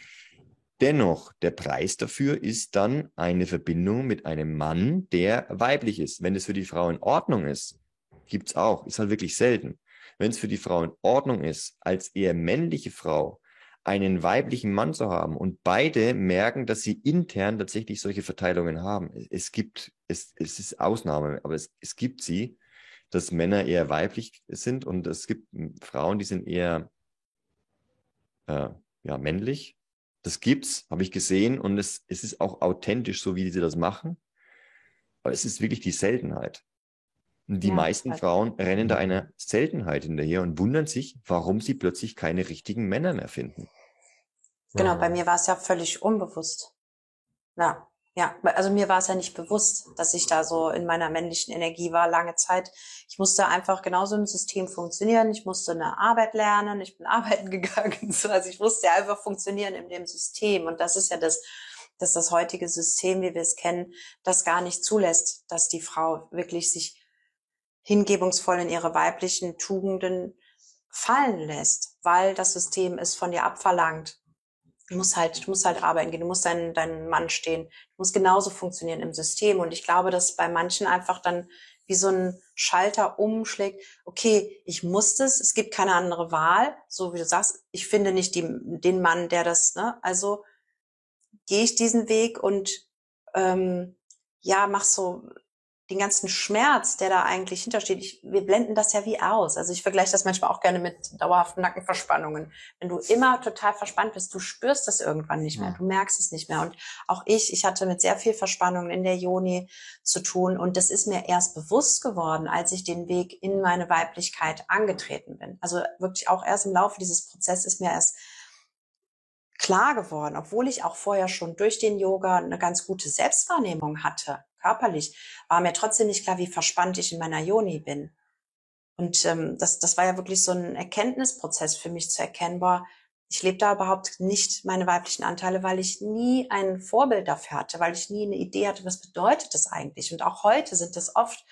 Dennoch, der Preis dafür ist dann eine Verbindung mit einem Mann, der weiblich ist. Wenn es für die Frau in Ordnung ist, Gibt es auch, ist halt wirklich selten. Wenn es für die Frau in Ordnung ist, als eher männliche Frau einen weiblichen Mann zu haben und beide merken, dass sie intern tatsächlich solche Verteilungen haben. Es gibt, es, es ist Ausnahme, aber es, es gibt sie, dass Männer eher weiblich sind und es gibt Frauen, die sind eher äh, ja, männlich. Das gibt's, habe ich gesehen und es, es ist auch authentisch, so wie sie das machen. Aber es ist wirklich die Seltenheit. Die ja, meisten. Frauen rennen da einer Seltenheit hinterher und wundern sich, warum sie plötzlich keine richtigen Männer mehr finden. Genau, ja. bei mir war es ja völlig unbewusst. Ja, ja, also mir war es ja nicht bewusst, dass ich da so in meiner männlichen Energie war lange Zeit. Ich musste einfach genauso im System funktionieren. Ich musste eine Arbeit lernen. Ich bin arbeiten gegangen. Also ich musste einfach funktionieren in dem System. Und das ist ja das, dass das heutige System, wie wir es kennen, das gar nicht zulässt, dass die Frau wirklich sich hingebungsvoll in ihre weiblichen Tugenden fallen lässt, weil das System es von dir abverlangt. Du musst halt, du musst halt arbeiten gehen, du musst deinen, deinen Mann stehen, du musst genauso funktionieren im System. Und ich glaube, dass bei manchen einfach dann wie so ein Schalter umschlägt, okay, ich muss das, es gibt keine andere Wahl, so wie du sagst, ich finde nicht die, den Mann, der das, ne, also gehe ich diesen Weg und ähm, ja, mach so den ganzen Schmerz, der da eigentlich hintersteht, ich, wir blenden das ja wie aus. Also ich vergleiche das manchmal auch gerne mit dauerhaften Nackenverspannungen. Wenn du immer total verspannt bist, du spürst das irgendwann nicht mehr, ja. du merkst es nicht mehr. Und auch ich, ich hatte mit sehr viel Verspannungen in der Joni zu tun und das ist mir erst bewusst geworden, als ich den Weg in meine Weiblichkeit angetreten bin. Also wirklich auch erst im Laufe dieses Prozesses ist mir erst klar geworden, obwohl ich auch vorher schon durch den Yoga eine ganz gute Selbstwahrnehmung hatte körperlich, war mir trotzdem nicht klar, wie verspannt ich in meiner Joni bin. Und ähm, das, das war ja wirklich so ein Erkenntnisprozess für mich zu erkennen, boah, ich lebe da überhaupt nicht meine weiblichen Anteile, weil ich nie ein Vorbild dafür hatte, weil ich nie eine Idee hatte, was bedeutet das eigentlich. Und auch heute sind das oft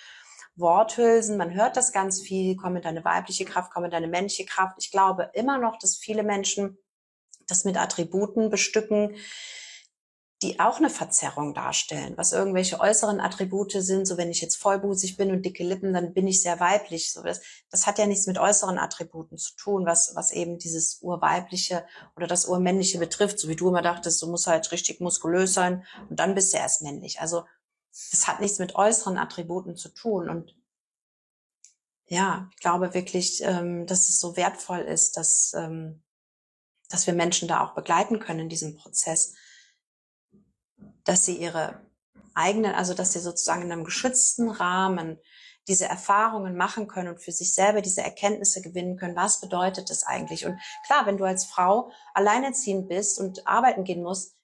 Worthülsen, man hört das ganz viel, komm in deine weibliche Kraft, komm in deine männliche Kraft. Ich glaube immer noch, dass viele Menschen das mit Attributen bestücken, die auch eine Verzerrung darstellen, was irgendwelche äußeren Attribute sind, so wenn ich jetzt vollbusig bin und dicke Lippen, dann bin ich sehr weiblich. So das, das hat ja nichts mit äußeren Attributen zu tun, was, was eben dieses urweibliche oder das urmännliche betrifft, so wie du immer dachtest, du musst halt richtig muskulös sein und dann bist du erst männlich. Also das hat nichts mit äußeren Attributen zu tun und ja, ich glaube wirklich, ähm, dass es so wertvoll ist, dass, ähm, dass wir Menschen da auch begleiten können in diesem Prozess dass sie ihre eigenen, also dass sie sozusagen in einem geschützten Rahmen diese Erfahrungen machen können und für sich selber diese Erkenntnisse gewinnen können. Was bedeutet das eigentlich? Und klar, wenn du als Frau alleinerziehend bist und arbeiten gehen musst,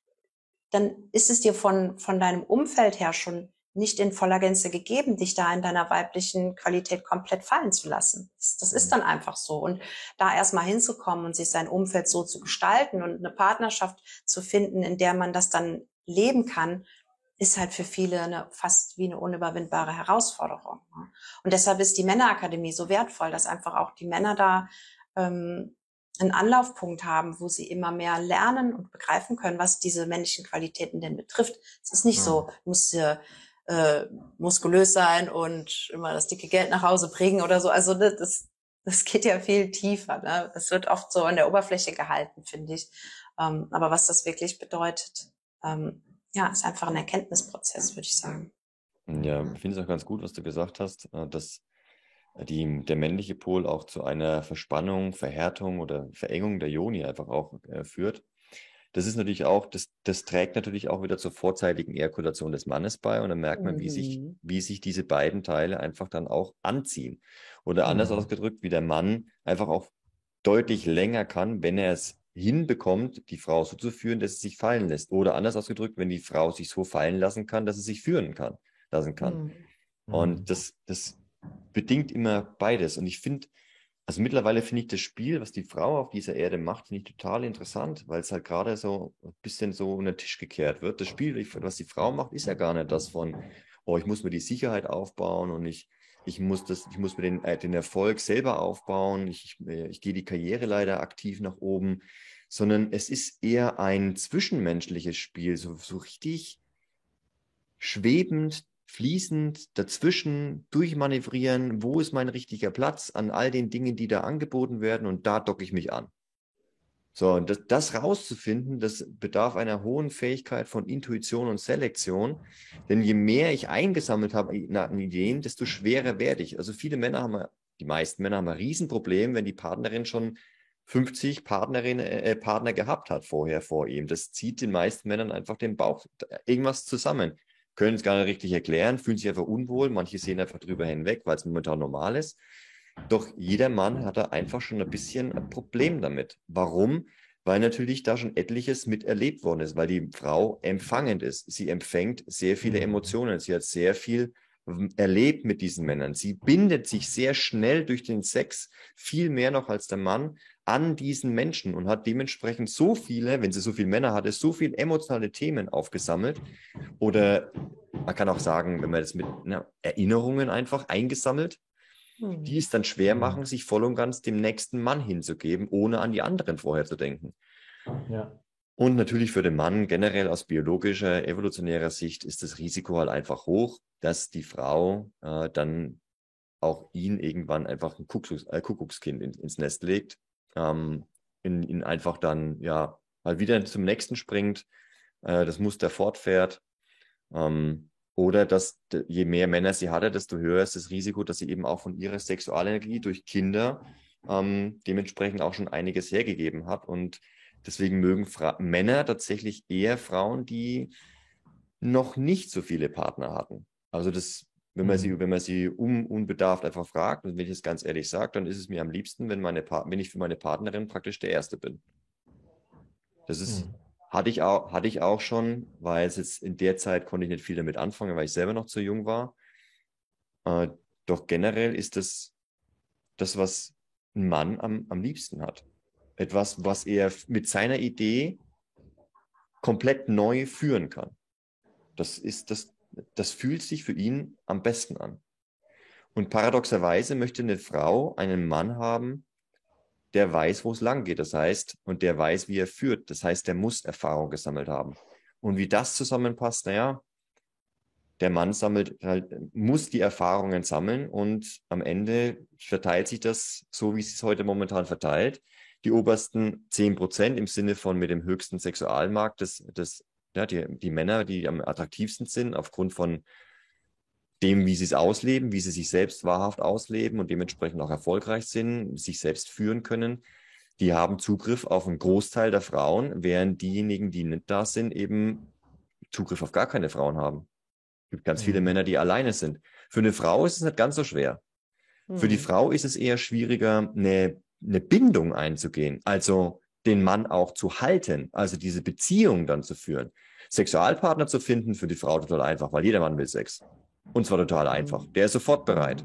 dann ist es dir von, von deinem Umfeld her schon nicht in voller Gänze gegeben, dich da in deiner weiblichen Qualität komplett fallen zu lassen. Das, das ist mhm. dann einfach so. Und da erstmal hinzukommen und sich sein Umfeld so zu gestalten und eine Partnerschaft zu finden, in der man das dann leben kann, ist halt für viele eine, fast wie eine unüberwindbare Herausforderung. Ne? Und deshalb ist die Männerakademie so wertvoll, dass einfach auch die Männer da ähm, einen Anlaufpunkt haben, wo sie immer mehr lernen und begreifen können, was diese männlichen Qualitäten denn betrifft. Es ist nicht so, muss äh, muskulös sein und immer das dicke Geld nach Hause bringen oder so. Also ne, das, das geht ja viel tiefer. Ne? Das wird oft so an der Oberfläche gehalten, finde ich. Ähm, aber was das wirklich bedeutet, ähm, ja, ist einfach ein Erkenntnisprozess, würde ich sagen. Ja, ich finde es auch ganz gut, was du gesagt hast, äh, dass die, der männliche Pol auch zu einer Verspannung, Verhärtung oder Verengung der Joni einfach auch äh, führt. Das ist natürlich auch, das, das trägt natürlich auch wieder zur vorzeitigen Ejakulation des Mannes bei und dann merkt man, mhm. wie, sich, mhm. wie sich diese beiden Teile einfach dann auch anziehen. Oder anders mhm. ausgedrückt, wie der Mann einfach auch deutlich länger kann, wenn er es hinbekommt, die Frau so zu führen, dass sie sich fallen lässt. Oder anders ausgedrückt, wenn die Frau sich so fallen lassen kann, dass sie sich führen kann, lassen kann. Mhm. Und mhm. das, das bedingt immer beides. Und ich finde, also mittlerweile finde ich das Spiel, was die Frau auf dieser Erde macht, finde ich total interessant, weil es halt gerade so ein bisschen so unter den Tisch gekehrt wird. Das Spiel, was die Frau macht, ist ja gar nicht das von, oh, ich muss mir die Sicherheit aufbauen und ich, ich muss das, ich muss mir den, äh, den Erfolg selber aufbauen, ich, ich, äh, ich gehe die Karriere leider aktiv nach oben sondern es ist eher ein zwischenmenschliches Spiel, so, so richtig schwebend, fließend, dazwischen durchmanövrieren, wo ist mein richtiger Platz an all den Dingen, die da angeboten werden? Und da docke ich mich an. So, und das, das rauszufinden, das bedarf einer hohen Fähigkeit von Intuition und Selektion. Denn je mehr ich eingesammelt habe an Ideen, desto schwerer werde ich. Also viele Männer haben, die meisten Männer haben ein Riesenproblem, wenn die Partnerin schon 50 Partnerinnen, äh, Partner gehabt hat vorher vor ihm. Das zieht den meisten Männern einfach den Bauch irgendwas zusammen. Können es gar nicht richtig erklären, fühlen sich einfach unwohl. Manche sehen einfach drüber hinweg, weil es momentan normal ist. Doch jeder Mann hat da einfach schon ein bisschen ein Problem damit. Warum? Weil natürlich da schon etliches miterlebt worden ist, weil die Frau empfangend ist. Sie empfängt sehr viele mhm. Emotionen. Sie hat sehr viel erlebt mit diesen Männern. Sie bindet sich sehr schnell durch den Sex, viel mehr noch als der Mann, an diesen Menschen und hat dementsprechend so viele, wenn sie so viele Männer hatte, so viele emotionale Themen aufgesammelt. Oder man kann auch sagen, wenn man das mit na, Erinnerungen einfach eingesammelt, hm. die es dann schwer machen, sich voll und ganz dem nächsten Mann hinzugeben, ohne an die anderen vorher zu denken. Ja. Und natürlich für den Mann generell aus biologischer, evolutionärer Sicht ist das Risiko halt einfach hoch, dass die Frau äh, dann auch ihn irgendwann einfach ein Kuckucks, äh, Kuckuckskind in, ins Nest legt ähm, in, in einfach dann ja mal wieder zum nächsten springt, äh, das Muster fortfährt. Ähm, oder dass je mehr Männer sie hatte, desto höher ist das Risiko, dass sie eben auch von ihrer Sexualenergie durch Kinder ähm, dementsprechend auch schon einiges hergegeben hat. Und deswegen mögen Fra Männer tatsächlich eher Frauen, die noch nicht so viele Partner hatten. Also das wenn man, mhm. sie, wenn man sie um, unbedarft einfach fragt, und wenn ich es ganz ehrlich sage, dann ist es mir am liebsten, wenn, meine wenn ich für meine Partnerin praktisch der Erste bin. Das ist, mhm. Hatte, ich auch, hatte ich auch schon, weil es jetzt in der Zeit konnte ich nicht viel damit anfangen, weil ich selber noch zu jung war. Äh, doch generell ist das das, was ein Mann am, am liebsten hat. Etwas, was er mit seiner Idee komplett neu führen kann. Das ist das, das fühlt sich für ihn am besten an. Und paradoxerweise möchte eine Frau einen Mann haben, der weiß, wo es lang geht. Das heißt, und der weiß, wie er führt. Das heißt, der muss Erfahrung gesammelt haben. Und wie das zusammenpasst, naja, der Mann sammelt halt, muss die Erfahrungen sammeln und am Ende verteilt sich das so, wie es sich heute momentan verteilt. Die obersten zehn Prozent im Sinne von mit dem höchsten Sexualmarkt des, des ja, die, die Männer, die am attraktivsten sind, aufgrund von dem, wie sie es ausleben, wie sie sich selbst wahrhaft ausleben und dementsprechend auch erfolgreich sind, sich selbst führen können, die haben Zugriff auf einen Großteil der Frauen, während diejenigen, die nicht da sind, eben Zugriff auf gar keine Frauen haben. Es gibt ganz mhm. viele Mhm. Männer, die alleine sind. Für eine Frau ist es nicht ganz so schwer. Für die Mhm. Frau ist es eher schwieriger, eine, eine Bindung einzugehen, also den Mann auch zu halten, also diese Beziehung dann zu führen. Sexualpartner zu finden, für die Frau total einfach, weil jeder Mann will Sex. Und zwar total einfach. Der ist sofort bereit.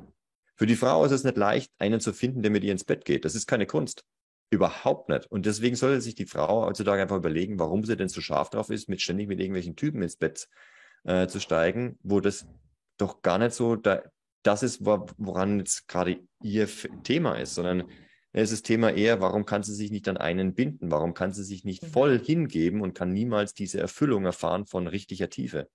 Für die Frau ist es nicht leicht, einen zu finden, der mit ihr ins Bett geht. Das ist keine Kunst. Überhaupt nicht. Und deswegen sollte sich die Frau heutzutage einfach überlegen, warum sie denn so scharf drauf ist, mit ständig mit irgendwelchen Typen ins Bett äh, zu steigen, wo das doch gar nicht so da, das ist, wo- woran jetzt gerade ihr Thema ist, sondern es ist Thema eher, warum kann sie sich nicht an einen binden? Warum kann sie sich nicht Mhm. voll hingeben und kann niemals diese Erfüllung erfahren von richtiger Tiefe?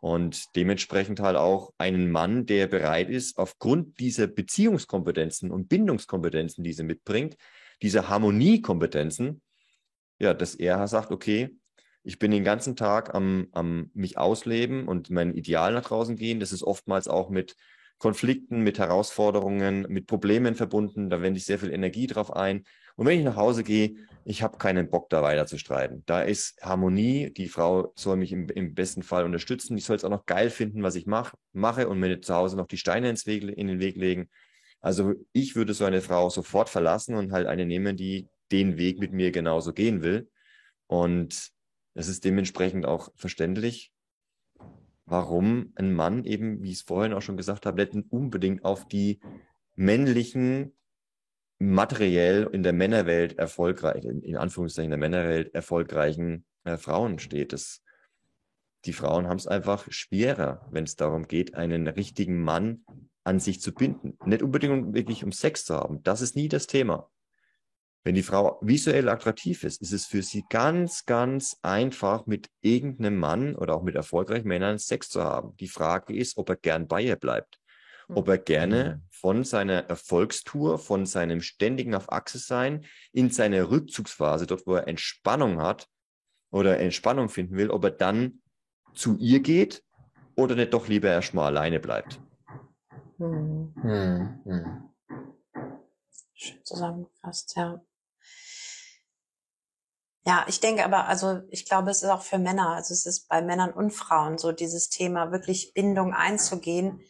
Und dementsprechend halt auch einen Mann, der bereit ist, aufgrund dieser Beziehungskompetenzen und Bindungskompetenzen, die sie mitbringt, diese Harmoniekompetenzen, ja, dass er sagt, okay, ich bin den ganzen Tag am, am mich ausleben und mein Ideal nach draußen gehen. Das ist oftmals auch mit Konflikten, mit Herausforderungen, mit Problemen verbunden. Da wende ich sehr viel Energie drauf ein. Und wenn ich nach Hause gehe, ich habe keinen Bock, da weiter zu streiten. Da ist Harmonie. Die Frau soll mich im, im besten Fall unterstützen. Ich soll es auch noch geil finden, was ich mach, mache und mir zu Hause noch die Steine ins Weg, in den Weg legen. Also ich würde so eine Frau sofort verlassen und halt eine nehmen, die den Weg mit mir genauso gehen will. Und es ist dementsprechend auch verständlich, warum ein Mann eben, wie ich es vorhin auch schon gesagt habe, nicht unbedingt auf die männlichen, materiell in der Männerwelt erfolgreich, in, in Anführungszeichen der Männerwelt erfolgreichen äh, Frauen steht. Das, die Frauen haben es einfach schwerer, wenn es darum geht, einen richtigen Mann an sich zu binden. Nicht unbedingt um, wirklich um Sex zu haben. Das ist nie das Thema. Wenn die Frau visuell attraktiv ist, ist es für sie ganz, ganz einfach, mit irgendeinem Mann oder auch mit erfolgreichen Männern Sex zu haben. Die Frage ist, ob er gern bei ihr bleibt. Ob er gerne von seiner Erfolgstour, von seinem ständigen auf Achse sein, in seiner Rückzugsphase, dort wo er Entspannung hat oder Entspannung finden will, ob er dann zu ihr geht oder nicht doch lieber erstmal alleine bleibt. Mhm. Hm, hm. Schön zusammengefasst, ja. Ja, ich denke aber, also ich glaube, es ist auch für Männer, also es ist bei Männern und Frauen so dieses Thema, wirklich Bindung einzugehen,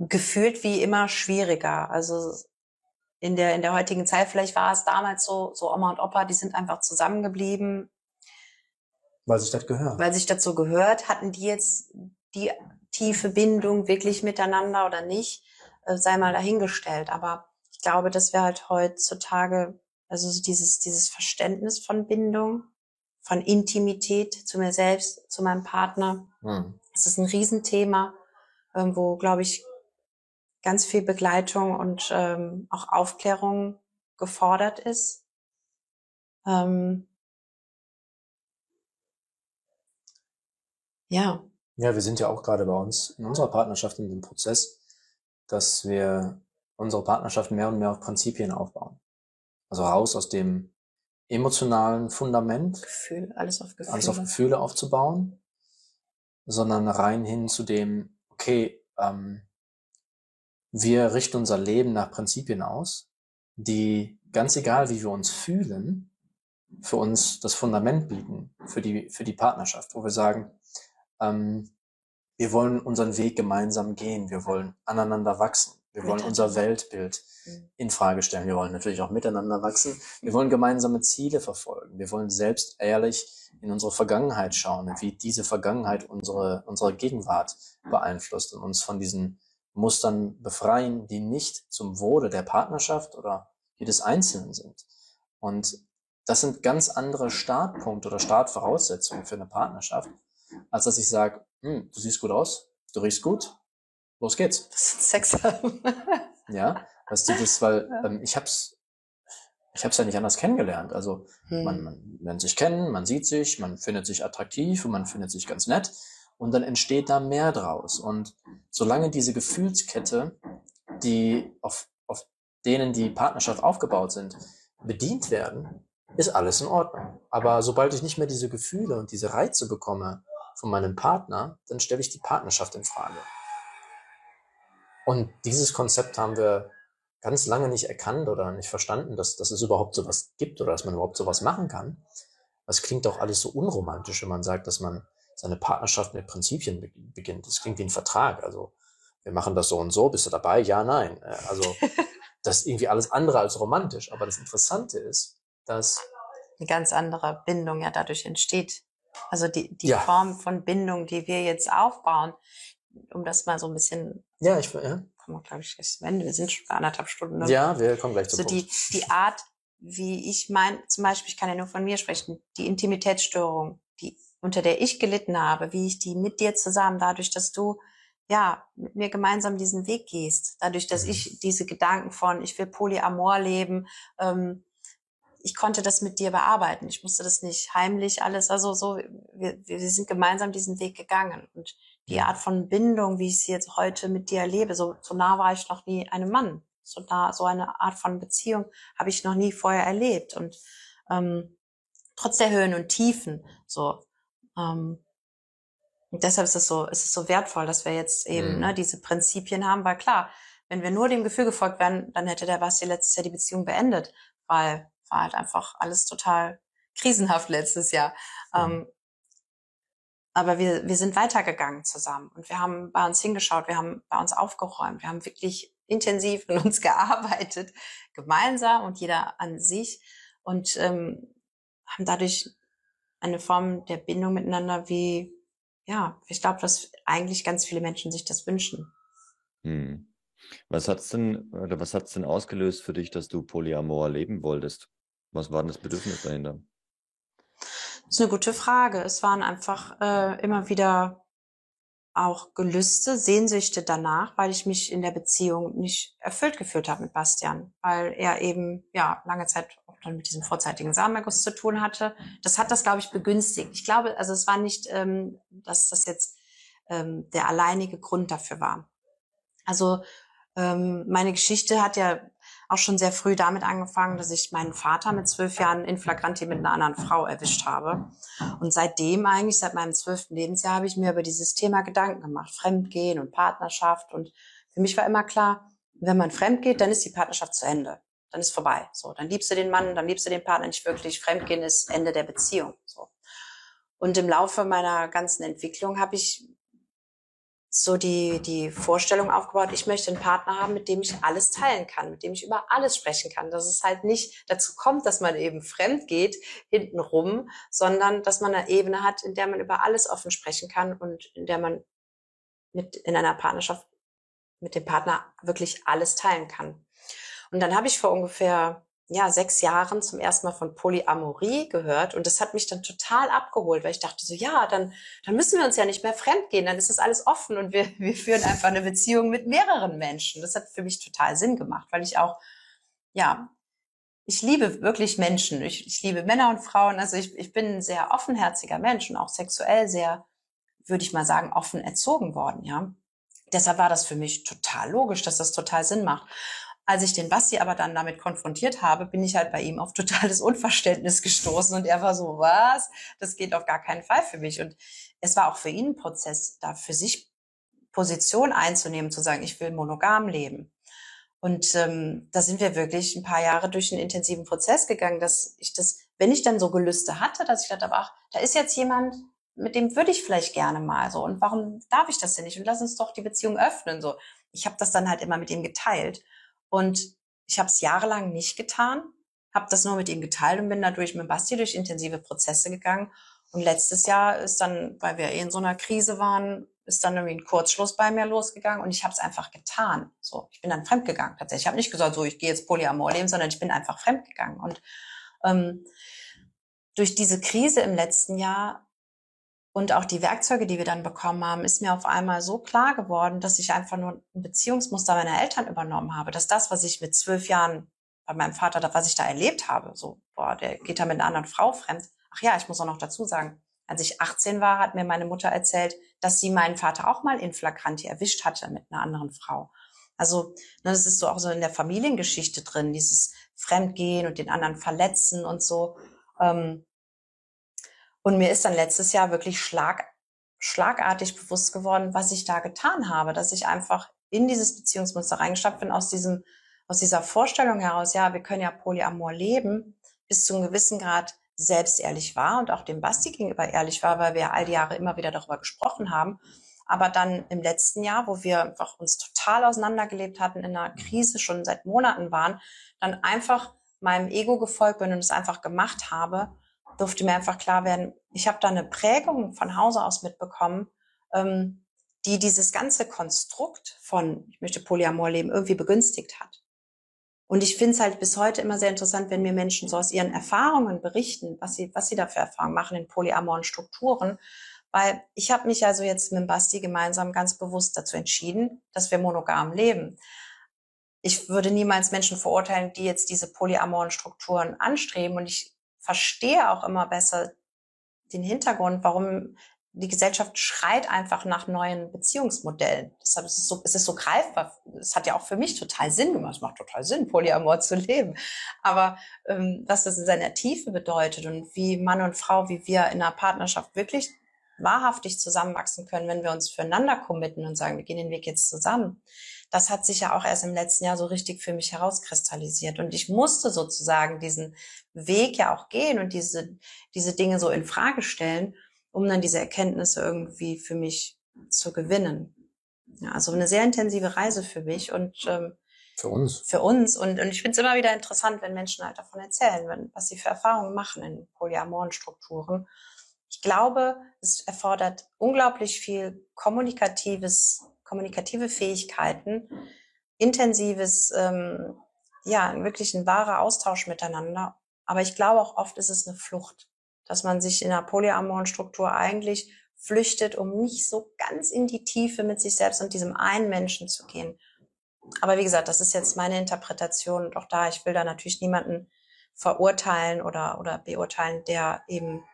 gefühlt wie immer schwieriger. Also in der, in der heutigen Zeit, vielleicht war es damals so, so Oma und Opa, die sind einfach zusammengeblieben, Weil sich das gehört. weil sich dazu gehört, hatten die jetzt die tiefe Bindung wirklich miteinander oder nicht, äh, sei mal dahingestellt. Aber ich glaube, dass wir halt heutzutage, also so dieses, dieses Verständnis von Bindung, von Intimität zu mir selbst, zu meinem Partner, Hm. es ist ein Riesenthema, ähm, wo, glaube ich, ganz viel Begleitung und ähm, auch Aufklärung gefordert ist. Ähm, ja, Ja, wir sind ja auch gerade bei uns in unserer Partnerschaft in dem Prozess, dass wir unsere Partnerschaft mehr und mehr auf Prinzipien aufbauen. Also raus aus dem emotionalen Fundament, Gefühl, alles auf Gefühle. alles auf Gefühle aufzubauen, sondern rein hin zu dem, okay, ähm, wir richten unser Leben nach Prinzipien aus, die ganz egal, wie wir uns fühlen, für uns das Fundament bieten für die, für die Partnerschaft, wo wir sagen, ähm, wir wollen unseren Weg gemeinsam gehen, wir wollen aneinander wachsen, wir wollen unser. Weltbild Mhm. in Frage stellen, wir wollen natürlich auch miteinander wachsen, wir wollen gemeinsame Ziele verfolgen, wir wollen selbst ehrlich in unsere Vergangenheit schauen und wie diese Vergangenheit unsere, unsere Gegenwart beeinflusst und uns von diesen Mustern befreien, die nicht zum Wohle der Partnerschaft oder jedes Einzelnen sind. Und das sind ganz andere Startpunkte oder Startvoraussetzungen für eine Partnerschaft, als dass ich sage, hm, du siehst gut aus, du riechst gut, los geht's. Das ist Sex haben. Ja, weißt du, das, weil ähm, ich hab's, ich hab's ja nicht anders kennengelernt. Also man, Hm. man lernt sich kennen, man sieht sich, man findet sich attraktiv und man findet sich ganz nett und dann entsteht da mehr draus. Und solange diese Gefühlskette, die auf, auf denen die Partnerschaft aufgebaut sind, bedient werden, ist alles in Ordnung. Aber sobald ich nicht mehr diese Gefühle und diese Reize bekomme von meinem Partner, dann stelle ich die Partnerschaft in Frage. Und dieses Konzept haben wir ganz lange nicht erkannt oder nicht verstanden, dass, dass es überhaupt sowas gibt oder dass man überhaupt sowas machen kann. Das klingt doch alles so unromantisch, wenn man sagt, dass man seine Partnerschaft mit Prinzipien beginnt. Das klingt wie ein Vertrag. Also wir machen das so und so, bist du dabei? Ja, nein. Äh, also das ist irgendwie alles andere als romantisch. Aber das Interessante ist, dass eine ganz andere Bindung ja dadurch entsteht. Also die, die ja. Form von Bindung, die wir jetzt aufbauen, um das mal so ein bisschen. Ja, ich, ja. Kommen wir, glaube ich, gleich zum Ende. Wir sind schon bei anderthalb Stunden. Ne? Ja, wir kommen gleich zum so Punkt. Die, die Art, wie ich mein, zum Beispiel, ich kann ja nur von mir sprechen, die Intimitätsstörung, die, unter der ich gelitten habe, wie ich die mit dir zusammen, dadurch, dass du, ja, mit mir gemeinsam diesen Weg gehst, dadurch, dass mhm. ich diese Gedanken von, ich will Polyamor leben, ähm, ich konnte das mit dir bearbeiten. Ich musste das nicht heimlich alles, also so, wir, wir sind gemeinsam diesen Weg gegangen. Und die Art von Bindung, wie ich sie jetzt heute mit dir erlebe, so, so nah war ich noch nie einem Mann. So nah, so eine Art von Beziehung habe ich noch nie vorher erlebt. Und ähm, trotz der Höhen und Tiefen, so, ähm, und deshalb ist es so, ist es so wertvoll, dass wir jetzt eben mhm. ne, diese Prinzipien haben, weil klar, wenn wir nur dem Gefühl gefolgt wären, dann hätte der Basti letztes Jahr die Beziehung beendet, weil war halt einfach alles total krisenhaft letztes Jahr. Mhm. Ähm, aber wir, wir sind weitergegangen zusammen und wir haben bei uns hingeschaut, wir haben bei uns aufgeräumt, wir haben wirklich intensiv in uns gearbeitet, gemeinsam und jeder an sich und ähm, haben dadurch eine Form der Bindung miteinander, wie, ja, ich glaube, dass eigentlich ganz viele Menschen sich das wünschen. Hm. Was hat's denn, oder was hat's denn ausgelöst für dich, dass du Polyamor leben wolltest? Was war denn das Bedürfnis dahinter? Das ist eine gute Frage. Es waren einfach äh, immer wieder auch Gelüste, Sehnsüchte danach, weil ich mich in der Beziehung nicht erfüllt gefühlt habe mit Bastian, weil er eben ja lange Zeit auch dann mit diesem vorzeitigen Samenerguss zu tun hatte. Das hat das, glaube ich, begünstigt. Ich glaube, also es war nicht, ähm, dass das jetzt ähm, der alleinige Grund dafür war. Also ähm, meine Geschichte hat ja auch schon sehr früh damit angefangen, dass ich meinen Vater mit zwölf Jahren in Flagranti mit einer anderen Frau erwischt habe. Und seitdem eigentlich, seit meinem zwölften Lebensjahr, habe ich mir über dieses Thema Gedanken gemacht. Fremdgehen und Partnerschaft. Und für mich war immer klar, wenn man fremd geht, dann ist die Partnerschaft zu Ende. Dann ist vorbei. So, dann liebst du den Mann, dann liebst du den Partner nicht wirklich. Fremdgehen ist Ende der Beziehung. So. Und im Laufe meiner ganzen Entwicklung habe ich so die, die Vorstellung aufgebaut, ich möchte einen Partner haben, mit dem ich alles teilen kann, mit dem ich über alles sprechen kann. Dass es halt nicht dazu kommt, dass man eben fremd geht, hintenrum, sondern dass man eine Ebene hat, in der man über alles offen sprechen kann und in der man mit, in einer Partnerschaft mit dem Partner wirklich alles teilen kann. Und dann habe ich vor ungefähr ja, sechs Jahren zum ersten Mal von Polyamorie gehört und das hat mich dann total abgeholt, weil ich dachte so, ja, dann, dann müssen wir uns ja nicht mehr fremd gehen, dann ist das alles offen und wir, wir führen einfach eine Beziehung mit mehreren Menschen. Das hat für mich total Sinn gemacht, weil ich auch, ja, ich liebe wirklich Menschen. Ich, ich liebe Männer und Frauen. Also ich, ich bin ein sehr offenherziger Mensch und auch sexuell sehr, würde ich mal sagen, offen erzogen worden, ja. Deshalb war das für mich total logisch, dass das total Sinn macht. Als ich den Basti aber dann damit konfrontiert habe, bin ich halt bei ihm auf totales Unverständnis gestoßen und er war so, was? Das geht auf gar keinen Fall für mich. Und es war auch für ihn ein Prozess, da für sich Position einzunehmen, zu sagen, ich will monogam leben. Und ähm, da sind wir wirklich ein paar Jahre durch einen intensiven Prozess gegangen, dass ich das, wenn ich dann so Gelüste hatte, dass ich dachte, ach, da ist jetzt jemand, mit dem würde ich vielleicht gerne mal so. Und warum darf ich das denn nicht? Und lass uns doch die Beziehung öffnen. So, ich habe das dann halt immer mit ihm geteilt. Und ich habe es jahrelang nicht getan, habe das nur mit ihm geteilt und bin dadurch mit Basti durch intensive Prozesse gegangen. Und letztes Jahr ist dann, weil wir eh in so einer Krise waren, ist dann irgendwie ein Kurzschluss bei mir losgegangen und ich habe es einfach getan. So, ich bin dann fremdgegangen tatsächlich. Ich habe nicht gesagt, so ich gehe jetzt Polyamor leben, sondern ich bin einfach fremdgegangen. Und ähm, durch diese Krise im letzten Jahr und auch die Werkzeuge, die wir dann bekommen haben, ist mir auf einmal so klar geworden, dass ich einfach nur ein Beziehungsmuster meiner Eltern übernommen habe. Dass das, was ich mit zwölf Jahren bei meinem Vater, was ich da erlebt habe, so, boah, der geht da mit einer anderen Frau fremd. Ach ja, ich muss auch noch dazu sagen, als ich 18 war, hat mir meine Mutter erzählt, dass sie meinen Vater auch mal in Flagranti erwischt hatte mit einer anderen Frau. Also, ne, das ist so auch so in der Familiengeschichte drin, dieses Fremdgehen und den anderen verletzen und so. Ähm, und mir ist dann letztes Jahr wirklich schlag, schlagartig bewusst geworden, was ich da getan habe, dass ich einfach in dieses Beziehungsmuster reingestapft bin, aus diesem, aus dieser Vorstellung heraus, ja, wir können ja Polyamor leben, bis zu einem gewissen Grad selbst ehrlich war und auch dem Basti gegenüber ehrlich war, weil wir all die Jahre immer wieder darüber gesprochen haben. Aber dann im letzten Jahr, wo wir einfach uns total auseinandergelebt hatten, in einer Krise schon seit Monaten waren, dann einfach meinem Ego gefolgt bin und es einfach gemacht habe, durfte mir einfach klar werden, ich habe da eine Prägung von Hause aus mitbekommen, ähm, die dieses ganze Konstrukt von, ich möchte Polyamor leben, irgendwie begünstigt hat. Und ich finde es halt bis heute immer sehr interessant, wenn mir Menschen so aus ihren Erfahrungen berichten, was sie, was sie da für Erfahrungen machen in polyamoren Strukturen. Weil ich habe mich also jetzt mit Basti gemeinsam ganz bewusst dazu entschieden, dass wir monogam leben. Ich würde niemals Menschen verurteilen, die jetzt diese polyamoren Strukturen anstreben. Und ich verstehe auch immer besser den Hintergrund, warum die Gesellschaft schreit einfach nach neuen Beziehungsmodellen. Deshalb ist es so, es ist so greifbar. Es hat ja auch für mich total Sinn gemacht. Es macht total Sinn, Polyamor zu leben. Aber ähm, was das in seiner Tiefe bedeutet und wie Mann und Frau, wie wir in einer Partnerschaft wirklich wahrhaftig zusammenwachsen können, wenn wir uns füreinander committen und sagen, wir gehen den Weg jetzt zusammen. Das hat sich ja auch erst im letzten Jahr so richtig für mich herauskristallisiert. Und ich musste sozusagen diesen Weg ja auch gehen und diese, diese Dinge so in Frage stellen um dann diese Erkenntnisse irgendwie für mich zu gewinnen. Ja, also eine sehr intensive Reise für mich und ähm, für uns. Für uns. Und, und ich finde es immer wieder interessant, wenn Menschen halt davon erzählen, wenn, was sie für Erfahrungen machen in polyamoren Strukturen. Ich glaube, es erfordert unglaublich viel kommunikatives, kommunikative Fähigkeiten, intensives, ähm, ja, wirklich ein wahrer Austausch miteinander. Aber ich glaube auch oft ist es eine Flucht dass man sich in einer polyamoren Struktur eigentlich flüchtet, um nicht so ganz in die Tiefe mit sich selbst und diesem einen Menschen zu gehen. Aber wie gesagt, das ist jetzt meine Interpretation und auch da, ich will da natürlich niemanden verurteilen oder, oder beurteilen, der eben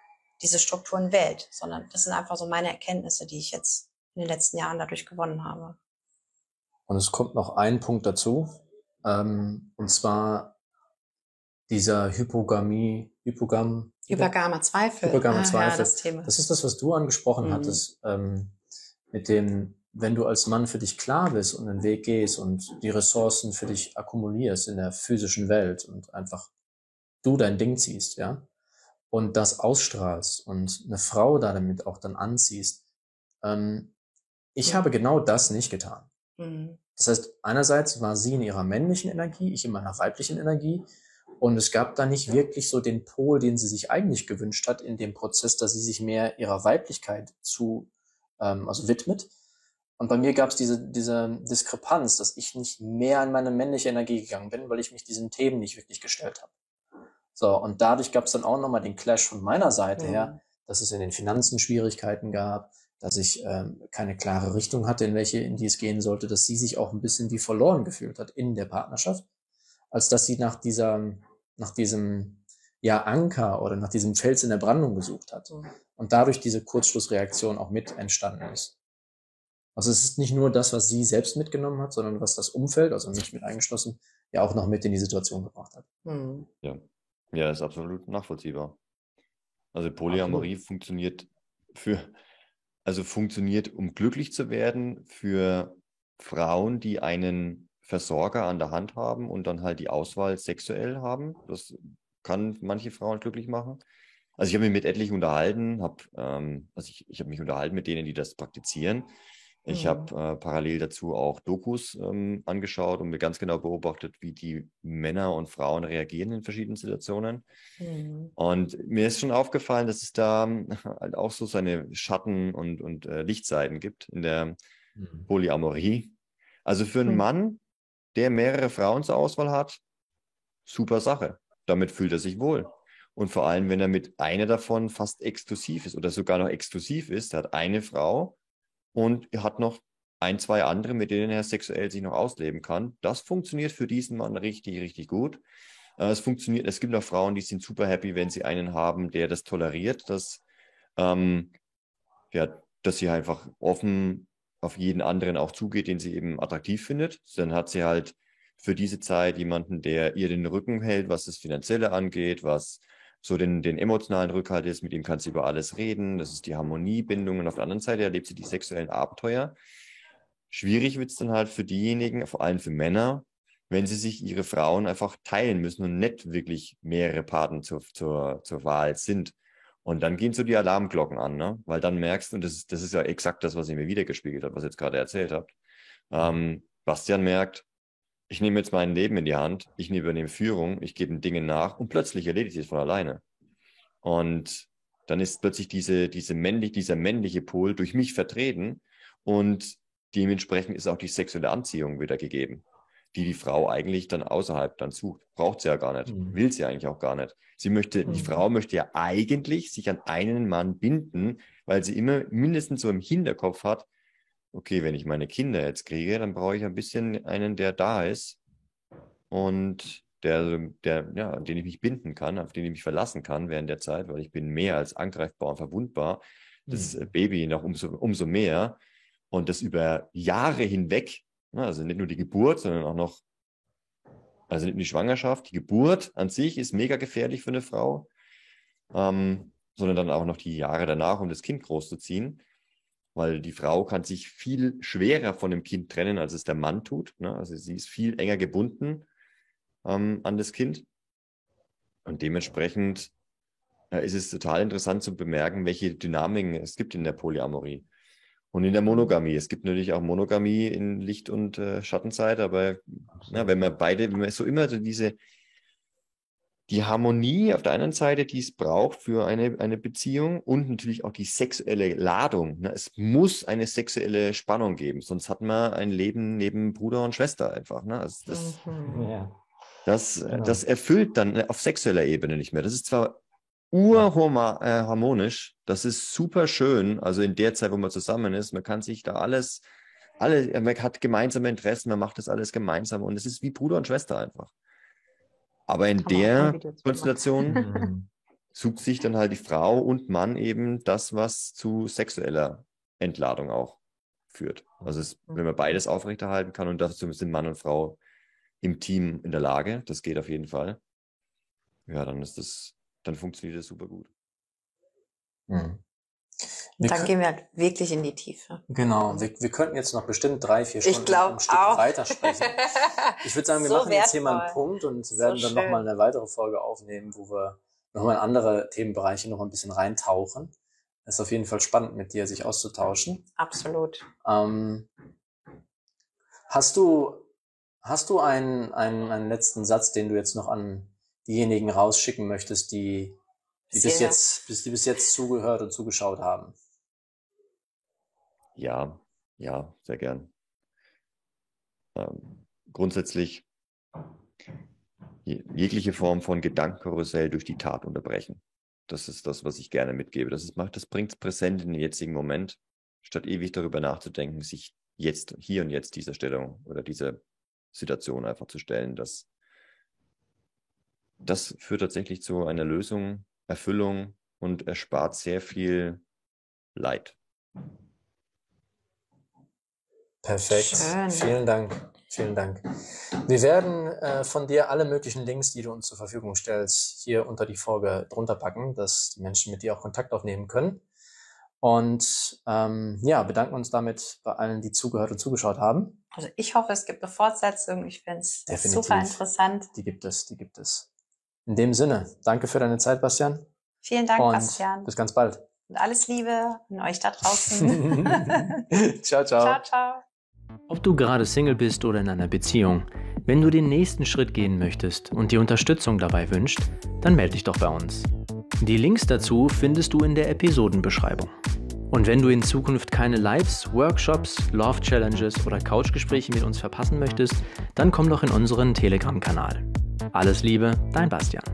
diese Strukturen wählt, sondern das sind einfach so meine Erkenntnisse, die ich jetzt in den letzten Jahren dadurch gewonnen habe. Und es kommt noch ein Punkt dazu, ähm, und zwar dieser Hypogamie, Hypogam, Hypergame Zweifel. Hypergame ah, Zweifel. Ja, das, Thema. das ist das, was du angesprochen mhm. hattest, ähm, mit dem, wenn du als Mann für dich klar bist und den Weg gehst und die Ressourcen für dich akkumulierst in der physischen Welt und einfach du dein Ding ziehst, ja, und das ausstrahlst und eine Frau da damit auch dann anziehst. Ähm, ich mhm. habe genau das nicht getan. Mhm. Das heißt, einerseits war sie in ihrer männlichen Energie, ich in meiner weiblichen Energie. Und es gab da nicht wirklich so den Pol, den sie sich eigentlich gewünscht hat in dem Prozess, dass sie sich mehr ihrer Weiblichkeit zu, ähm, also widmet. Und bei mir gab es diese, diese Diskrepanz, dass ich nicht mehr in meine männliche Energie gegangen bin, weil ich mich diesen Themen nicht wirklich gestellt habe. So, und dadurch gab es dann auch nochmal den Clash von meiner Seite mhm. her, dass es in den Finanzen Schwierigkeiten gab, dass ich ähm, keine klare Richtung hatte, in welche, in die es gehen sollte, dass sie sich auch ein bisschen wie verloren gefühlt hat in der Partnerschaft, als dass sie nach dieser nach diesem ja, Anker oder nach diesem Fels in der Brandung gesucht hat. Mhm. Und dadurch diese Kurzschlussreaktion auch mit entstanden ist. Also es ist nicht nur das, was sie selbst mitgenommen hat, sondern was das Umfeld, also mich mit eingeschlossen, ja auch noch mit in die Situation gebracht hat. Mhm. Ja. ja, ist absolut nachvollziehbar. Also Polyamorie absolut. funktioniert für, also funktioniert, um glücklich zu werden, für Frauen, die einen Versorger an der Hand haben und dann halt die Auswahl sexuell haben. Das kann manche Frauen glücklich machen. Also ich habe mich mit etlichen unterhalten, hab, ähm, also ich, ich habe mich unterhalten mit denen, die das praktizieren. Ich mhm. habe äh, parallel dazu auch Dokus ähm, angeschaut und mir ganz genau beobachtet, wie die Männer und Frauen reagieren in verschiedenen Situationen. Mhm. Und mir ist schon aufgefallen, dass es da halt auch so seine Schatten und, und äh, Lichtseiten gibt in der mhm. Polyamorie. Also für einen mhm. Mann der mehrere Frauen zur Auswahl hat, super Sache. Damit fühlt er sich wohl. Und vor allem, wenn er mit einer davon fast exklusiv ist oder sogar noch exklusiv ist, hat eine Frau und er hat noch ein, zwei andere, mit denen er sexuell sich noch ausleben kann. Das funktioniert für diesen Mann richtig, richtig gut. Äh, es funktioniert, es gibt auch Frauen, die sind super happy, wenn sie einen haben, der das toleriert, dass, ähm, ja, dass sie einfach offen auf jeden anderen auch zugeht, den sie eben attraktiv findet. Dann hat sie halt für diese Zeit jemanden, der ihr den Rücken hält, was das Finanzielle angeht, was so den, den emotionalen Rückhalt ist, mit dem kann sie über alles reden. Das ist die Harmoniebindung. Und auf der anderen Seite erlebt sie die sexuellen Abenteuer. Schwierig wird es dann halt für diejenigen, vor allem für Männer, wenn sie sich ihre Frauen einfach teilen müssen und nicht wirklich mehrere Paten zur, zur, zur Wahl sind. Und dann gehen so die Alarmglocken an, ne? weil dann merkst, und das ist, das ist ja exakt das, was ihr mir wiedergespiegelt habt, was ihr jetzt gerade erzählt habt. Ähm, Bastian merkt, ich nehme jetzt mein Leben in die Hand, ich übernehme Führung, ich gebe Dinge nach und plötzlich erledigt es von alleine. Und dann ist plötzlich diese, diese männlich, dieser männliche Pol durch mich vertreten und dementsprechend ist auch die sexuelle Anziehung wieder gegeben, die die Frau eigentlich dann außerhalb dann sucht. Braucht sie ja gar nicht, mhm. will sie eigentlich auch gar nicht. Sie möchte, mhm. die Frau möchte ja eigentlich sich an einen Mann binden, weil sie immer mindestens so im Hinterkopf hat, okay, wenn ich meine Kinder jetzt kriege, dann brauche ich ein bisschen einen, der da ist und der, der, ja, an den ich mich binden kann, auf den ich mich verlassen kann während der Zeit, weil ich bin mehr als angreifbar und verwundbar. Das mhm. Baby noch umso, umso mehr. Und das über Jahre hinweg, ne, also nicht nur die Geburt, sondern auch noch, also nicht nur die Schwangerschaft, die Geburt an sich ist mega gefährlich für eine Frau, ähm, sondern dann auch noch die Jahre danach, um das Kind großzuziehen weil die Frau kann sich viel schwerer von dem Kind trennen, als es der Mann tut. Ne? Also sie ist viel enger gebunden ähm, an das Kind. Und dementsprechend äh, ist es total interessant zu bemerken, welche Dynamiken es gibt in der Polyamorie. Und in der Monogamie. Es gibt natürlich auch Monogamie in Licht- und äh, Schattenzeit, aber na, wenn man beide, wenn man so immer so diese, die Harmonie auf der einen Seite, die es braucht für eine, eine Beziehung und natürlich auch die sexuelle Ladung. Ne? Es muss eine sexuelle Spannung geben, sonst hat man ein Leben neben Bruder und Schwester einfach. Ne? Also das, mhm. ja. das, genau. das erfüllt dann auf sexueller Ebene nicht mehr. Das ist zwar urharmonisch, das ist super schön, also in der Zeit, wo man zusammen ist, man kann sich da alles, alle, man hat gemeinsame Interessen, man macht das alles gemeinsam und es ist wie Bruder und Schwester einfach. Aber in der Konstellation mhm. sucht sich dann halt die Frau und Mann eben das, was zu sexueller Entladung auch führt. Also es, mhm. wenn man beides aufrechterhalten kann und dazu sind Mann und Frau im Team in der Lage, das geht auf jeden Fall. Ja, dann ist das, dann funktioniert das super gut. Mhm. Wir dann gehen wir halt wirklich in die Tiefe. Genau, wir, wir könnten jetzt noch bestimmt drei, vier Stunden ich glaub, ein Stück auch. weitersprechen. Ich würde sagen, wir so machen wertvoll. jetzt hier mal einen Punkt und werden so dann nochmal eine weitere Folge aufnehmen, wo wir nochmal in andere Themenbereiche noch ein bisschen reintauchen. Es ist auf jeden Fall spannend, mit dir sich auszutauschen. Absolut. Ähm, hast du, hast du einen, einen, einen letzten Satz, den du jetzt noch an diejenigen rausschicken möchtest, die die bis jetzt, bis, die bis jetzt zugehört und zugeschaut haben. Ja, ja, sehr gern. Ähm, grundsätzlich jegliche Form von Gedankenkarussell durch die Tat unterbrechen. Das ist das, was ich gerne mitgebe. Das das bringt es präsent in den jetzigen Moment, statt ewig darüber nachzudenken, sich jetzt, hier und jetzt dieser Stellung oder dieser Situation einfach zu stellen. Das, das führt tatsächlich zu einer Lösung, Erfüllung und erspart sehr viel Leid. Perfekt. Schön. Vielen Dank. Vielen Dank. Wir werden äh, von dir alle möglichen Links, die du uns zur Verfügung stellst, hier unter die Folge drunter packen, dass die Menschen mit dir auch Kontakt aufnehmen können. Und ähm, ja, bedanken uns damit bei allen, die zugehört und zugeschaut haben. Also ich hoffe, es gibt eine Fortsetzung. Ich finde es super interessant. Die gibt es, die gibt es. In dem Sinne, danke für deine Zeit, Bastian. Vielen Dank, und Bastian. Bis ganz bald. Und alles Liebe an euch da draußen. ciao, ciao. Ciao, ciao. Ob du gerade Single bist oder in einer Beziehung, wenn du den nächsten Schritt gehen möchtest und dir Unterstützung dabei wünscht, dann melde dich doch bei uns. Die Links dazu findest du in der Episodenbeschreibung. Und wenn du in Zukunft keine Lives, Workshops, Love Challenges oder Couchgespräche mit uns verpassen möchtest, dann komm doch in unseren Telegram-Kanal. Alles Liebe, dein Bastian.